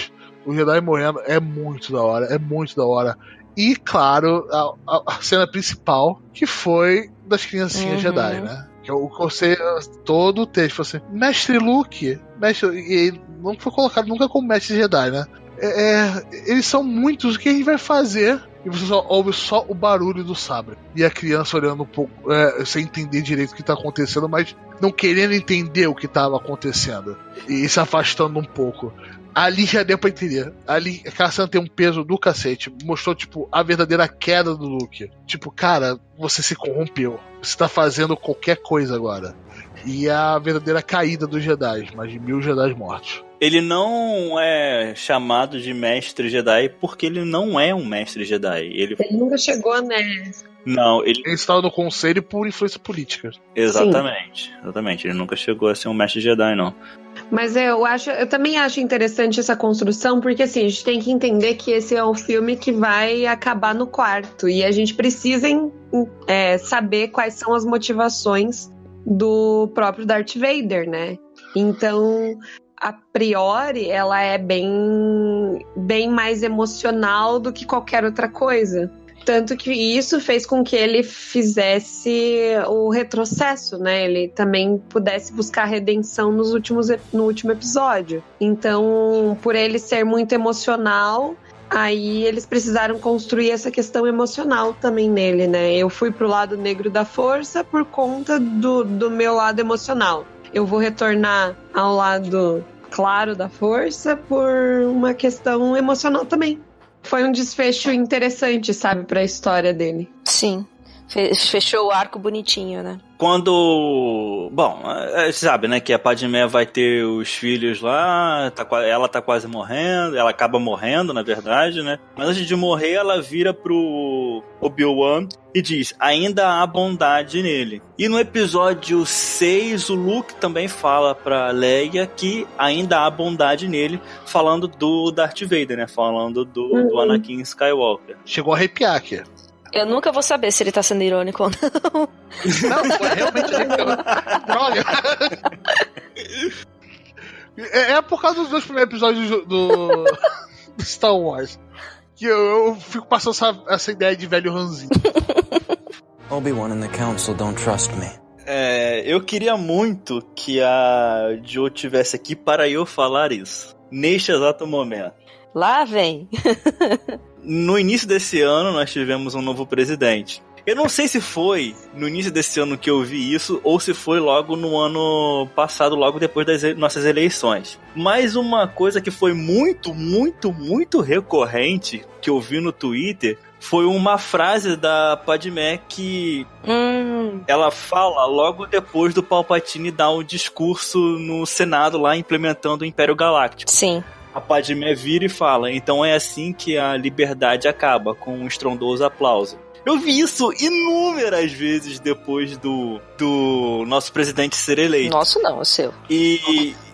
os Jedi morrendo, é muito da hora, é muito da hora. E, claro, a, a- cena principal, que foi das criancinhas Uhum. Jedi, né? Que o você, todo o texto, foi assim, Mestre Luke, mestre, e ele não foi colocado nunca como Mestre Jedi, né? É, é, eles são muitos, o que a gente vai fazer? E você só ouve só o barulho do sabre. E a criança olhando um pouco, é, sem entender direito o que tá acontecendo, mas não querendo entender o que tava acontecendo. E se afastando um pouco. Ali já deu pra entender. Ali, cena tem um peso do cacete. Mostrou, tipo, a verdadeira queda do Luke. Tipo, cara, você se corrompeu. Você tá fazendo qualquer coisa agora. E a verdadeira caída dos Jedi. Mais de mil Jedi mortos. Ele não é chamado de mestre Jedi porque ele não é um mestre Jedi. Ele Ele nunca chegou, né? não, ele Ele estava no conselho por influência política. exatamente, exatamente. Ele nunca chegou a ser um mestre Jedi, não. Mas eu acho, eu também acho interessante essa construção, porque assim, a gente tem que entender que esse é um filme que vai acabar no quarto. E a gente precisa em- é, saber quais são as motivações do próprio Darth Vader, né? Então, a priori, ela é bem, bem mais emocional do que qualquer outra coisa. Tanto que isso fez com que ele fizesse o retrocesso, né? Ele também pudesse buscar redenção nos últimos, no último episódio. Então, por ele ser muito emocional, aí eles precisaram construir essa questão emocional também nele, né? Eu fui pro lado negro da força por conta do, do meu lado emocional. Eu vou retornar ao lado claro da força por uma questão emocional também. Foi um desfecho interessante, sabe, pra história dele. Sim. Fe- Fechou o arco bonitinho, né? Quando. Bom, é, você sabe, né? Que a Padmé vai ter os filhos lá, tá ela tá quase morrendo, ela acaba morrendo, na verdade, né? Mas antes de morrer, ela vira pro Obi-Wan e diz: ainda há bondade nele. E no episódio 6, o Luke também fala pra Leia que ainda há bondade nele, falando do Darth Vader, né? Falando do, do Uhum. Anakin Skywalker. Chegou a arrepiar aqui. Eu nunca vou saber se ele tá sendo irônico ou não. Não, foi realmente Olha. É, é por causa dos dois primeiros episódios do, do- Star Wars. Que eu, eu fico passando essa, essa ideia de velho ranzinho. Obi-Wan and the Council don't trust me. É, eu queria muito que a Joe tivesse aqui para eu falar isso. Neste exato momento. Lá vem. <laughs> No início desse ano, nós tivemos um novo presidente. Eu não sei se foi no início desse ano que eu vi isso ou se foi logo no ano passado, logo depois das nossas eleições. Mas uma coisa que foi muito, muito, muito recorrente que eu vi no Twitter foi uma frase da Padmé que Hum, ela fala logo depois do Palpatine dar um discurso no Senado lá implementando o Império Galáctico. sim. A Padmé vira e fala: então é assim que a liberdade acaba, com um estrondoso aplauso. Eu vi isso inúmeras vezes depois do, do nosso presidente ser eleito. Nosso não, o seu. E. <laughs>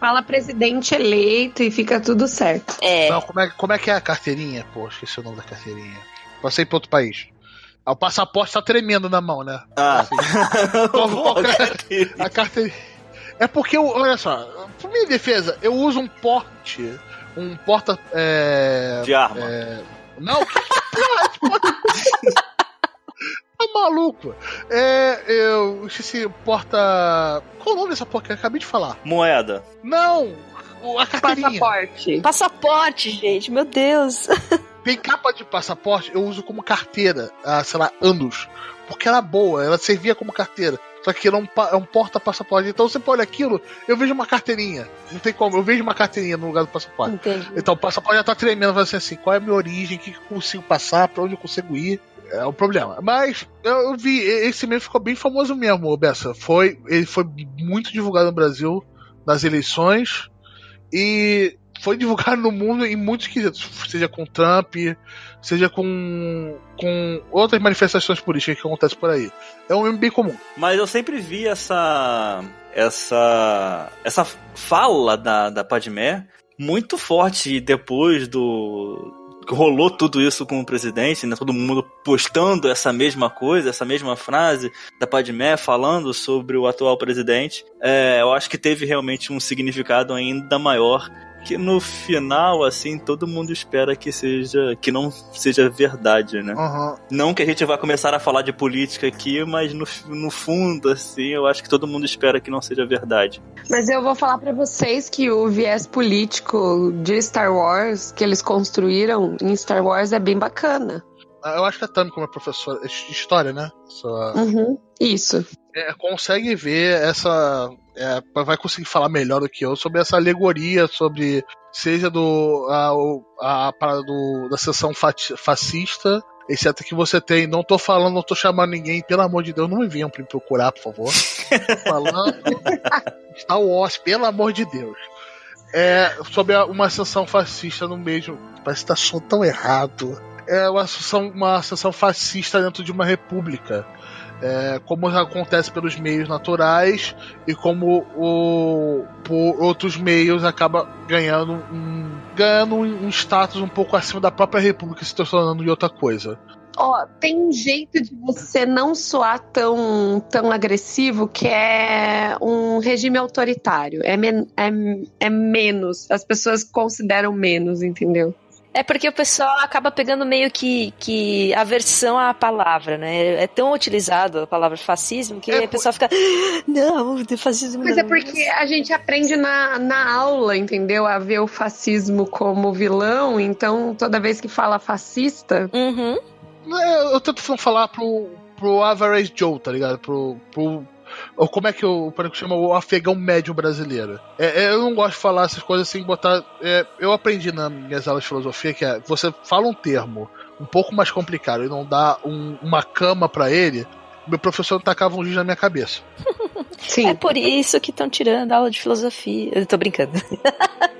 Fala presidente eleito e fica tudo certo. É. Não, como é, como é que é a carteirinha? Pô, esqueci o nome da carteirinha. Passei pra outro país. Ah, O passaporte tá tremendo na mão, né? Ah, <laughs> que é? A carteirinha. É porque, eu, olha só, por minha defesa, eu uso um porte. Um porta. É, de arma. é, não, que porra de porta. Tá maluco? É, eu esqueci, porta. Qual o nome dessa porca? Eu acabei de falar. Moeda. Não! o- A carteirinha. Passaporte. Passaporte, gente, meu Deus. <laughs> Tem capa de passaporte, eu uso como carteira há, sei lá, anos. Porque era boa, ela servia como carteira. Só que não é um porta-passaporte. Então você olha aquilo, eu vejo uma carteirinha. Não tem como, eu vejo uma carteirinha no lugar do passaporte. Entendi. Então o passaporte já tá tremendo, vai ser assim, qual é a minha origem, o que, que eu consigo passar, pra onde eu consigo ir. É o problema. Mas eu, eu vi, esse mesmo ficou bem famoso mesmo, Bessa. Foi, ele foi muito divulgado no Brasil nas eleições e foi divulgado no mundo em muitos quesitos, seja com Trump, seja com, com outras manifestações políticas que acontecem por aí. É um meme bem comum. Mas eu sempre vi essa essa essa fala da, da Padmé muito forte depois do rolou tudo isso com o presidente, né? Todo mundo postando essa mesma coisa, essa mesma frase da Padmé falando sobre o atual presidente. É, eu acho que teve realmente um significado ainda maior que no final, assim, todo mundo espera que seja que não seja verdade, né? Uhum. Não que a gente vá começar a falar de política aqui, mas no, no fundo, assim, eu acho que todo mundo espera que não seja verdade. Mas eu vou falar para vocês que o viés político de Star Wars que eles construíram em Star Wars é bem bacana. Eu acho que a Tami, como é professora de história, né? Sua... Uhum, isso. É, consegue ver essa. É, vai conseguir falar melhor do que eu sobre essa alegoria, sobre. Seja do. a, a parada do, da sessão fascista, exceto que você tem. Não tô falando, não tô chamando ninguém, pelo amor de Deus, não me venham pra me procurar, por favor. tô falando. Star Wars, pelo amor de Deus. É, sobre uma sessão fascista no mesmo. Parece que tá só tão errado é uma sessão, uma fascista dentro de uma república. É, como acontece pelos meios naturais e como o, por outros meios acaba ganhando um, ganhando um status um pouco acima da própria república se tornando em outra coisa. Ó, tem um jeito de você não soar tão, tão agressivo que é um regime autoritário. É, men é, é menos. As pessoas consideram menos, entendeu? É porque o pessoal acaba pegando meio que, que aversão à palavra, né? É tão utilizado a palavra fascismo que é, a pessoa fica. Ah, não, fascismo Mas não. é porque a gente aprende na, na aula, entendeu? A ver o fascismo como vilão, então toda vez que fala fascista. Uhum. Eu, eu tento não falar pro, pro average Joe, tá ligado? Pro, pro ou como é que o que chama o afegão médio brasileiro. É, é, eu não gosto de falar essas coisas sem botar. É, eu aprendi nas minhas aulas de filosofia que é você fala um termo um pouco mais complicado e não dá um, uma cama para ele. Meu professor tacava um giz na minha cabeça. <laughs> Sim. É por isso que estão tirando a aula de filosofia. Eu tô brincando. <laughs>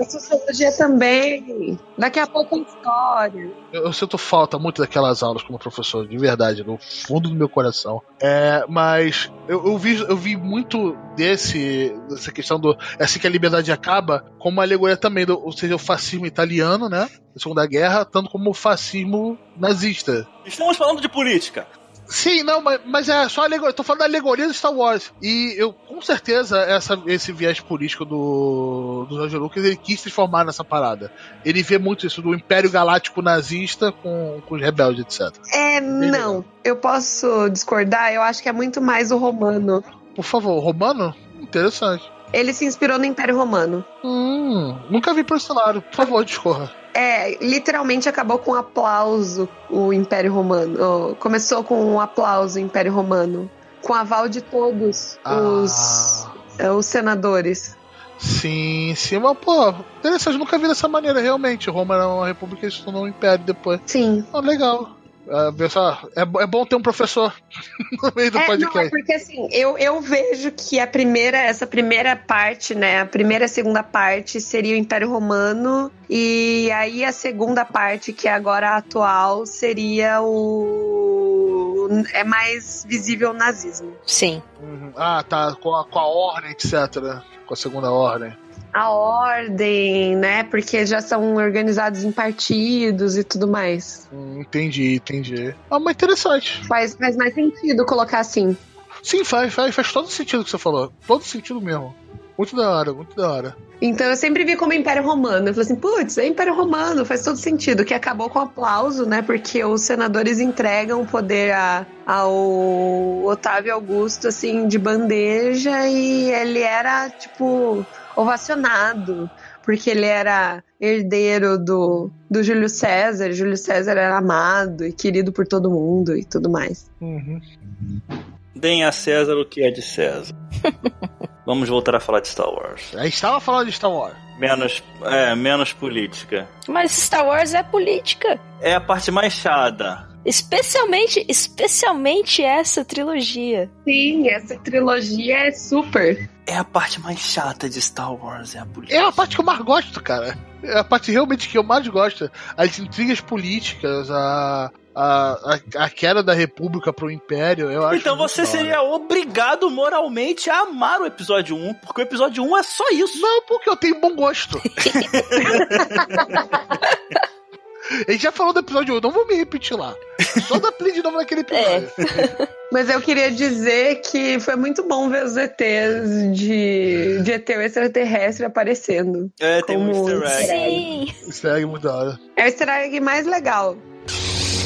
A sociologia também. Daqui a pouco é história. Eu, eu, sinto falta muito daquelas aulas como professor, de verdade, no fundo do meu coração. É, mas eu, eu, vi, eu vi muito desse, dessa questão do. Assim que a liberdade acaba, como uma alegoria também, do, ou seja, o fascismo italiano, né? Da Segunda Guerra, tanto como o fascismo nazista. Estamos falando de política. Sim, não, mas, mas é só alegoria. Eu tô falando da alegoria do Star Wars. E eu, com certeza, essa, esse viés político do, do George Lucas, ele quis se formar nessa parada. Ele vê muito isso do Império Galáctico nazista com, com os rebeldes, etc. É, não. Eu posso discordar? Eu acho que é muito mais o romano. Por favor, o romano? Interessante. Ele se inspirou no Império Romano. Hum, nunca vi por esse lado. Por favor, discorra. É, literalmente acabou com um aplauso o Império Romano. começou com um aplauso o Império Romano. Com aval de todos os, ah. os senadores. Sim, sim, mas pô, interessante, nunca vi dessa maneira, realmente. Roma era uma república e se tornou um império depois. Sim. Ah, legal. É, é bom ter um professor <laughs> no meio do é, podcast. Não, é porque assim, eu, eu vejo que a primeira, essa primeira parte, né? A primeira e a segunda parte seria o Império Romano. E aí a segunda parte, que é agora a atual, seria o. É mais visível o nazismo. Sim. Uhum. Ah, tá. Com a, com a ordem, etc. Com a segunda ordem a ordem, né? Porque já são organizados em partidos e tudo mais. Hum, entendi, entendi. Ah, mas interessante. Faz, faz mais sentido colocar assim. Sim, faz, faz, faz todo sentido o que você falou. Todo sentido mesmo. Muito da hora, muito da hora. Então eu sempre vi como Império Romano. Eu falei assim, putz, é Império Romano, faz todo sentido. Que acabou com aplauso, né? Porque os senadores entregam o poder a, ao Otávio Augusto, assim, de bandeja, e ele era, tipo, ovacionado. porque ele era herdeiro do, do Júlio César. Júlio César era amado e querido por todo mundo e tudo mais. Uhum. Deem a César o que é de César. <laughs> Vamos voltar a falar de Star Wars. A gente tava falando de Star Wars. Menos, é, menos política. Mas Star Wars é política. É a parte mais chata. Especialmente, especialmente essa trilogia. Sim, essa trilogia é super. É a parte mais chata de Star Wars, é a política. É a parte que eu mais gosto, cara. É a parte realmente que eu mais gosto. As intrigas políticas, a, a, a, a queda da República pro Império, eu acho. Então você seria obrigado moralmente a amar o episódio 1, porque o episódio 1 é só isso. Não, porque eu tenho bom gosto. <laughs> A gente já falou do episódio 1, não vou me repetir lá. Só dá play de novo naquele episódio. <laughs> Mas eu queria dizer que foi muito bom ver os ETs de, de ET o extraterrestre aparecendo. É, tem um easter egg. Sim. Isso é muito da hora. É o easter egg mais legal.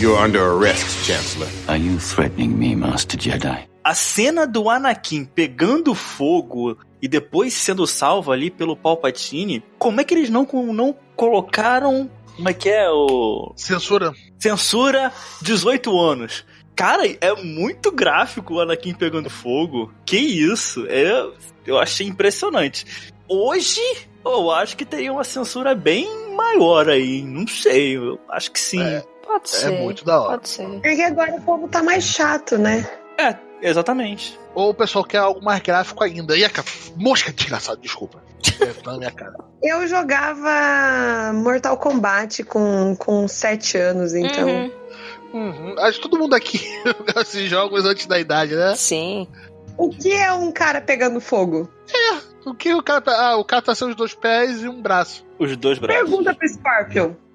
You're under arrest, Chancellor. Are you threatening me, Master Jedi? A cena do Anakin pegando fogo e depois sendo salvo ali pelo Palpatine, como é que eles não, não colocaram. Como é que é o. Censura. Censura 18 anos. Cara, é muito gráfico o Anakin pegando fogo. Que isso? É, eu achei impressionante. Hoje, eu acho que teria uma censura bem maior aí. Não sei, eu acho que sim. É. Pode ser. muito da hora. Pode ser. Porque agora o povo tá mais chato, né? É, exatamente. Ou o pessoal quer algo mais gráfico ainda. E a ca- mosca desgraçado, desculpa. É, cara. Eu jogava Mortal Kombat com, com 7 anos, então. Uhum. Uhum. Acho que todo mundo aqui <laughs> joga esses jogos antes da idade, né? Sim. O que é um cara pegando fogo? O que o cara tá. Ah, o cara tá sem os dois pés e um braço. Os dois braços. Pergunta pro Scorpion. <laughs>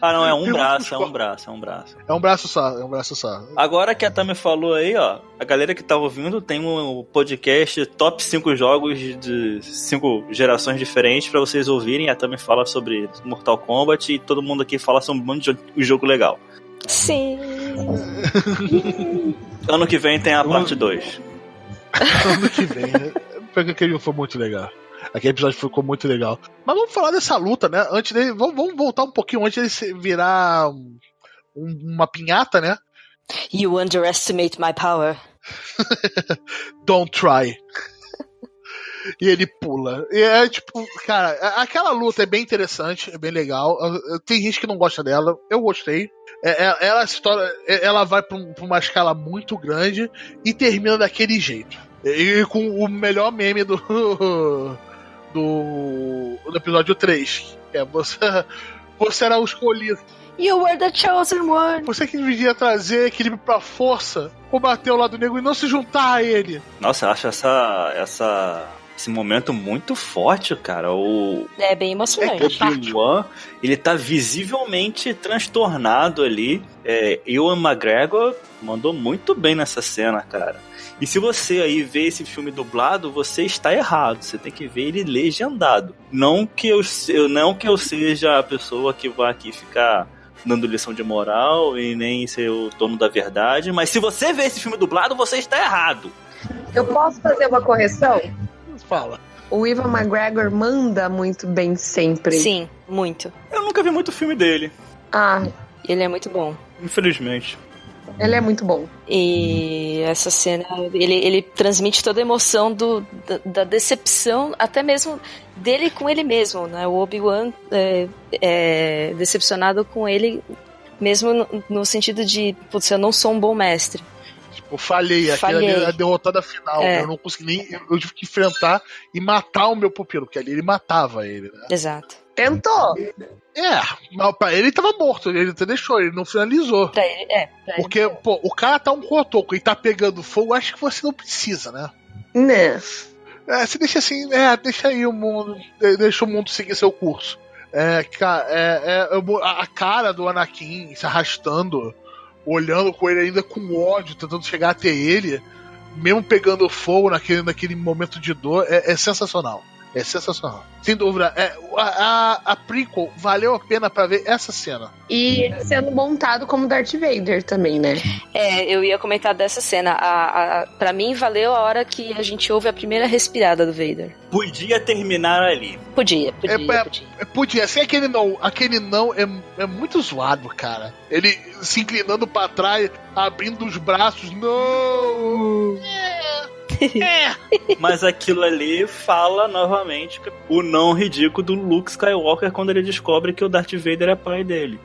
Ah, não, é um Pergunta braço, é um braço, é um braço. É um braço só, é um braço só. Agora que a Tami falou aí, ó, a galera que tá ouvindo tem um podcast Top 5 jogos de 5 gerações diferentes pra vocês ouvirem. A Tami fala sobre Mortal Kombat e todo mundo aqui fala sobre um monte de jo- jogo legal. Sim. Ano que vem tem a parte 2. <laughs> ano que vem, né? Porque aquele foi muito legal. Aquele episódio ficou muito legal. Mas vamos falar dessa luta, né? Antes dele. Vamos, vamos voltar um pouquinho antes dele virar um- um- uma pinhata, né? You underestimate my power. <laughs> Don't try. E ele pula. E é tipo, cara, aquela luta é bem interessante, é bem legal. Tem gente que não gosta dela, eu gostei. É- é- Ela, história, é- ela vai pra uma escala muito grande e termina daquele jeito. E com o melhor meme do. <laughs> do. do episódio 3. Que é você. <laughs> Você era o escolhido. You were the chosen one. Você que devia trazer equilíbrio pra força, combater o lado negro e não se juntar a ele. Nossa, eu acho essa, essa, esse momento muito forte, cara. O, É bem emocionante. Obi-Wan, ele tá visivelmente transtornado ali. É, Ewan McGregor mandou muito bem nessa cena, cara. E se você aí vê esse filme dublado, você está errado. Você tem que ver ele legendado. Não que eu, se- não que eu seja a pessoa que vai aqui ficar dando lição de moral e nem ser o dono da verdade, mas se você vê esse filme dublado, você está errado. Eu posso fazer uma correção? Fala. O Ivan McGregor manda muito bem sempre. Sim, muito. Eu nunca vi muito filme dele, Ah, Ele é muito bom. infelizmente. ele é muito bom. E essa cena, ele, ele transmite toda a emoção do, da, da decepção, até mesmo dele com ele mesmo, né? O Obi-Wan é, é decepcionado com ele, mesmo no, no sentido de, putz, eu não sou um bom mestre. Tipo, falhei. Aquela Falhei. ali é a derrotada final. É. Eu não consegui nem. Eu, eu tive que enfrentar e matar o meu pupilo, porque ali ele matava ele, né? Exato. Tentou. É, mas pra ele ele tava morto, ele até deixou, ele não finalizou. Pra ele, é. Pra ele. Porque, pô, o cara tá um cotoco e tá pegando fogo, acho que você não precisa, né? Né. É, você deixa assim, é, deixa aí o mundo, de- deixa o mundo seguir seu curso. É, é, é, eu a cara do Anakin se arrastando, olhando com ele ainda com ódio, tentando chegar até ele, mesmo pegando fogo naquele, naquele momento de dor, é, é sensacional. É sensacional. Sem dúvida. É, a, a, a prequel valeu a pena pra ver essa cena. E ele sendo montado como Darth Vader também, né? É, eu ia comentar dessa cena. A, a, pra mim, valeu a hora que a gente ouve a primeira respirada do Vader. Podia terminar ali. Podia, podia, É, é, podia. é, podia. Assim, aquele não, aquele não é, é muito zoado, cara. Ele se inclinando pra trás, abrindo os braços. Não! Mas aquilo ali fala novamente o não ridículo do Luke Skywalker quando ele descobre que o Darth Vader é pai dele.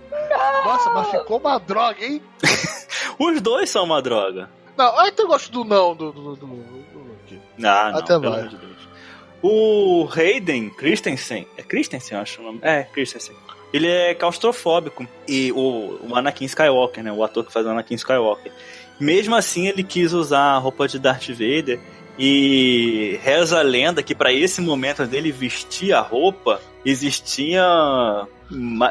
Nossa, mas ficou uma droga, hein? <laughs> Os dois são uma droga. Não, eu até gosto do não do, do, do, do Luke. Ah, não, Até pelo vai. amor de Deus. O Hayden Christensen, é Christensen, eu acho o nome. É, Christensen. Ele é claustrofóbico. E o, o Anakin Skywalker, né? O ator que faz o Anakin Skywalker. Mesmo assim, ele quis usar a roupa de Darth Vader. E reza a lenda que para esse momento dele vestir a roupa, existia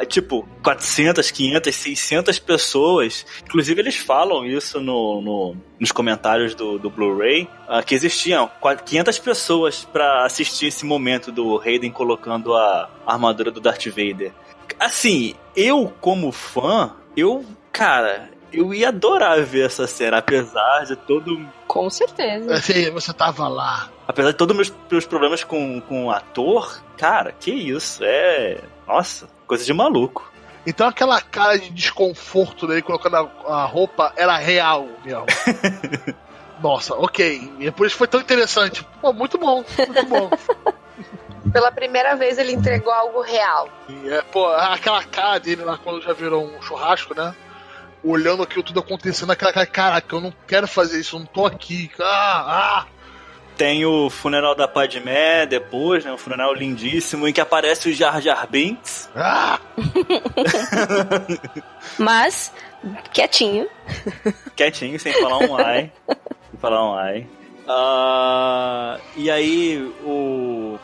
tipo 400, 500, 600 pessoas. Inclusive eles falam isso no, no- nos comentários do, do Blu-ray, ah, que existiam qua- 500 pessoas para assistir esse momento do Hayden colocando a armadura do Darth Vader. Assim, eu como fã, eu, cara, eu ia adorar ver essa cena, apesar de todo Com certeza. Assim, você tava lá. Apesar de todos os meus, meus problemas com, com o ator, cara, que isso, é. Nossa, coisa de maluco. Então aquela cara de desconforto dele colocando a, a roupa era real mesmo. <laughs> Nossa, ok. E por isso foi tão interessante. Pô, muito bom, muito bom. Pela primeira vez ele entregou algo real. E, é, pô, aquela cara dele lá quando já virou um churrasco, né? Olhando aquilo tudo acontecendo, aquela cara, caraca, eu não quero fazer isso, eu não tô aqui. Ah, ah. Tem o funeral da Padmé depois, né? Um funeral lindíssimo em que aparece o Jar Jar Binks. Ah! <laughs> Mas, quietinho. Quietinho, sem falar um ai. <laughs> sem falar um ai. Ah, e aí o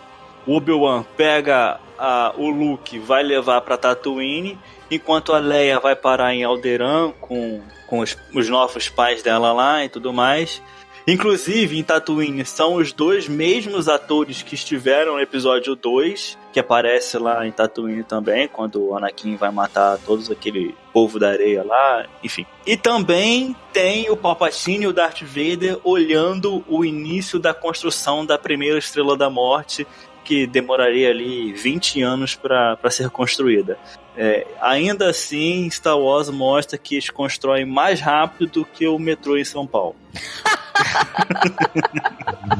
o Obi-Wan pega a- o Luke, vai levar pra Tatooine, enquanto a Leia vai parar em Alderaan com, com os, os novos pais dela lá e tudo mais. Inclusive, em Tatooine, são os dois mesmos atores que estiveram no episódio 2, que aparece lá em Tatooine também, quando o Anakin vai matar todos aquele povo da areia lá, enfim. E também tem o Palpatine e o Darth Vader olhando o início da construção da primeira Estrela da Morte, que demoraria ali 20 anos para ser construída. É, ainda assim, Star Wars mostra que eles constroem mais rápido do que o metrô em São Paulo.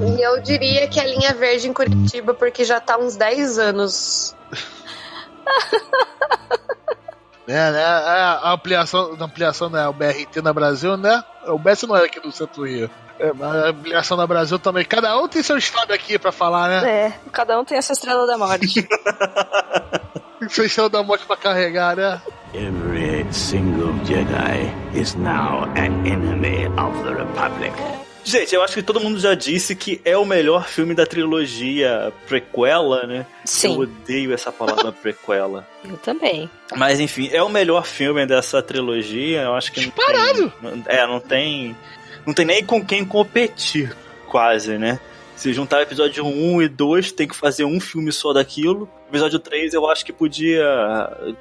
E eu diria que é linha verde em Curitiba, porque já tá uns 10 anos. <laughs> É, né? É, a ampliação, a ampliação né, o BRT no Brasil, né? O BS não era aqui do Centro Rio. É, a ampliação no Brasil também. Cada um tem seu estado aqui pra falar, né? É, cada um tem essa estrela da morte. <laughs> Estado da morte pra carregar, né? Every single Jedi is now an enemy of the Republic. Gente, eu acho que todo mundo já disse que é o melhor filme da trilogia prequela, né? Eu Sim, odeio essa palavra <laughs> prequela. eu também. Mas enfim, é o melhor filme dessa trilogia. Eu acho que não tem, é, não tem, não tem nem com quem competir, quase, né? Se juntar episódio 1 e 2, tem que fazer um filme só daquilo. Episódio 3 eu acho que podia.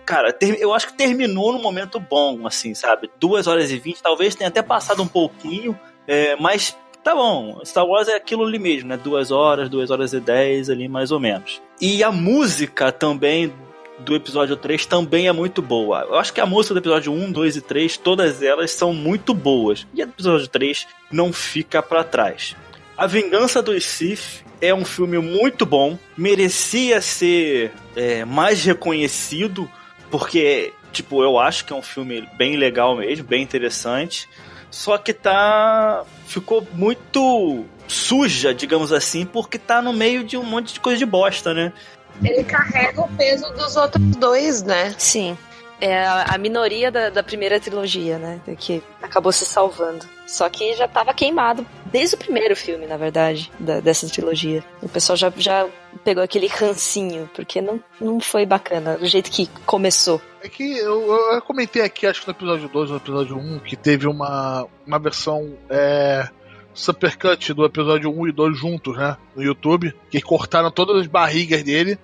Cara, ter- eu acho que terminou num momento bom, assim, sabe? 2 horas e 20, talvez tenha até passado um pouquinho, é, mas tá bom. Star Wars é aquilo ali mesmo, né? 2 horas, 2 horas e 10 ali, mais ou menos. E a música também do episódio 3 também é muito boa. Eu acho que a música do episódio 1, 2 e 3, todas elas são muito boas. E a do episódio 3 não fica pra trás. A Vingança dos Sith é um filme muito bom, merecia ser é, mais reconhecido, porque, tipo, eu acho que é um filme bem legal mesmo, bem interessante. Só que tá. ficou muito suja, digamos assim, porque tá no meio de um monte de coisa de bosta, né? Ele carrega o peso dos outros dois, né? Sim. É a, minoria da, da primeira trilogia, né? Que acabou se salvando. Só que já tava queimado desde o primeiro filme, na verdade, da- dessa trilogia. O pessoal já, já pegou aquele rancinho, porque não, não foi bacana do jeito que começou. É que eu, eu- comentei aqui, acho que no episódio 2 ou no episódio 1, que teve uma, uma versão é, supercut do episódio 1 e 2 juntos, né? No YouTube. Que cortaram todas as barrigas dele.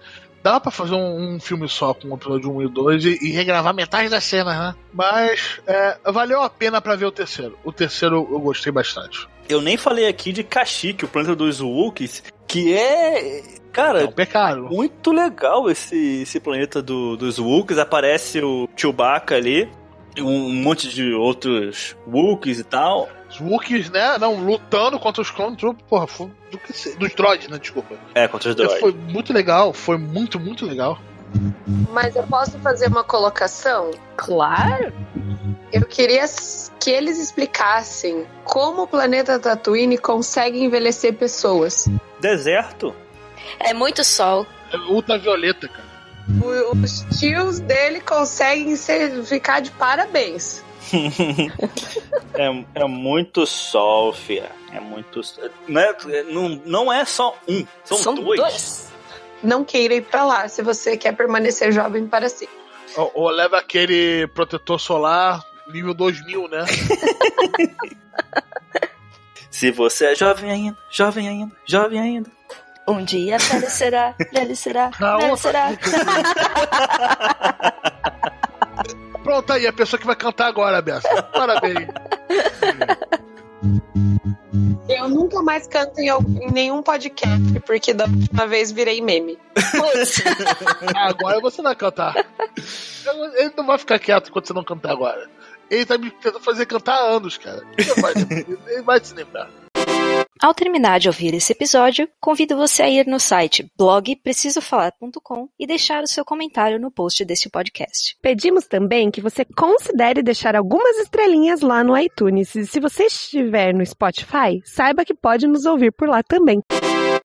Dá pra fazer um, um filme só com o episódio 1 e 2 e, e regravar metade das cenas, né? Mas é, valeu a pena pra ver o terceiro. O terceiro eu gostei bastante. Eu nem falei aqui de Kashyyyk, o planeta dos Wookiees, que é. Cara, É um pecado. muito legal esse, esse planeta do, dos Wookiees. Aparece o Chewbacca ali, um, um monte de outros Wookiees e tal. Os Wookiees, né? Não, lutando contra os Clone Troopers, porra, foi do que dos droids, né? Desculpa. É, contra os droids. Foi muito legal, foi muito, muito legal. Mas eu posso fazer uma colocação? Claro. Eu queria que eles explicassem como o planeta Tatooine consegue envelhecer pessoas. Deserto? É muito sol. É ultravioleta, cara. O- os tios dele conseguem ser, ficar de parabéns. <laughs> é, é muito sol, fia. É muito. Não é, não, não é só um, são, dois. Não queira ir pra lá se você quer permanecer jovem para sempre. Ou, ou leva aquele protetor solar nível 2000, né? <laughs> Se você é jovem ainda, jovem ainda, jovem ainda. Um dia velho será, velho será, Não. velho será. <laughs> Pronto aí, a pessoa que vai cantar agora, Bessa. Parabéns. Eu nunca mais canto em, algum- em nenhum podcast, porque da última vez virei meme. <laughs> Agora você vai cantar. Ele não vai ficar quieto quando você não cantar agora. Ele tá me tentando fazer cantar há anos, cara. Ele vai, <laughs> ele vai se lembrar. Ao terminar de ouvir esse episódio, convido você a ir no site blogprecisofalar.com e deixar o seu comentário no post desse podcast. Pedimos também que você considere deixar algumas estrelinhas lá no iTunes. E se você estiver no Spotify, saiba que pode nos ouvir por lá também.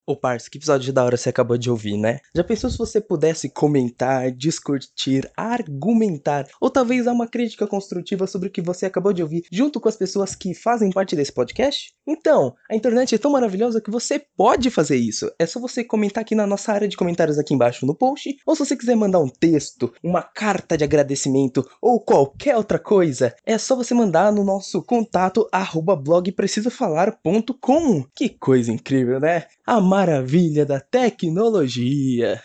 Ô parça, que episódio da hora você acabou de ouvir, né? Já pensou se você pudesse comentar, discutir, argumentar, ou talvez dar uma crítica construtiva sobre o que você acabou de ouvir, junto com as pessoas que fazem parte desse podcast? Então, a internet é tão maravilhosa que você pode fazer isso. É só você comentar aqui na nossa área de comentários aqui embaixo no post, ou se você quiser mandar um texto, uma carta de agradecimento, ou qualquer outra coisa, é só você mandar no nosso contato blogprecisofalar.com. Que coisa incrível, né? A maravilha da tecnologia.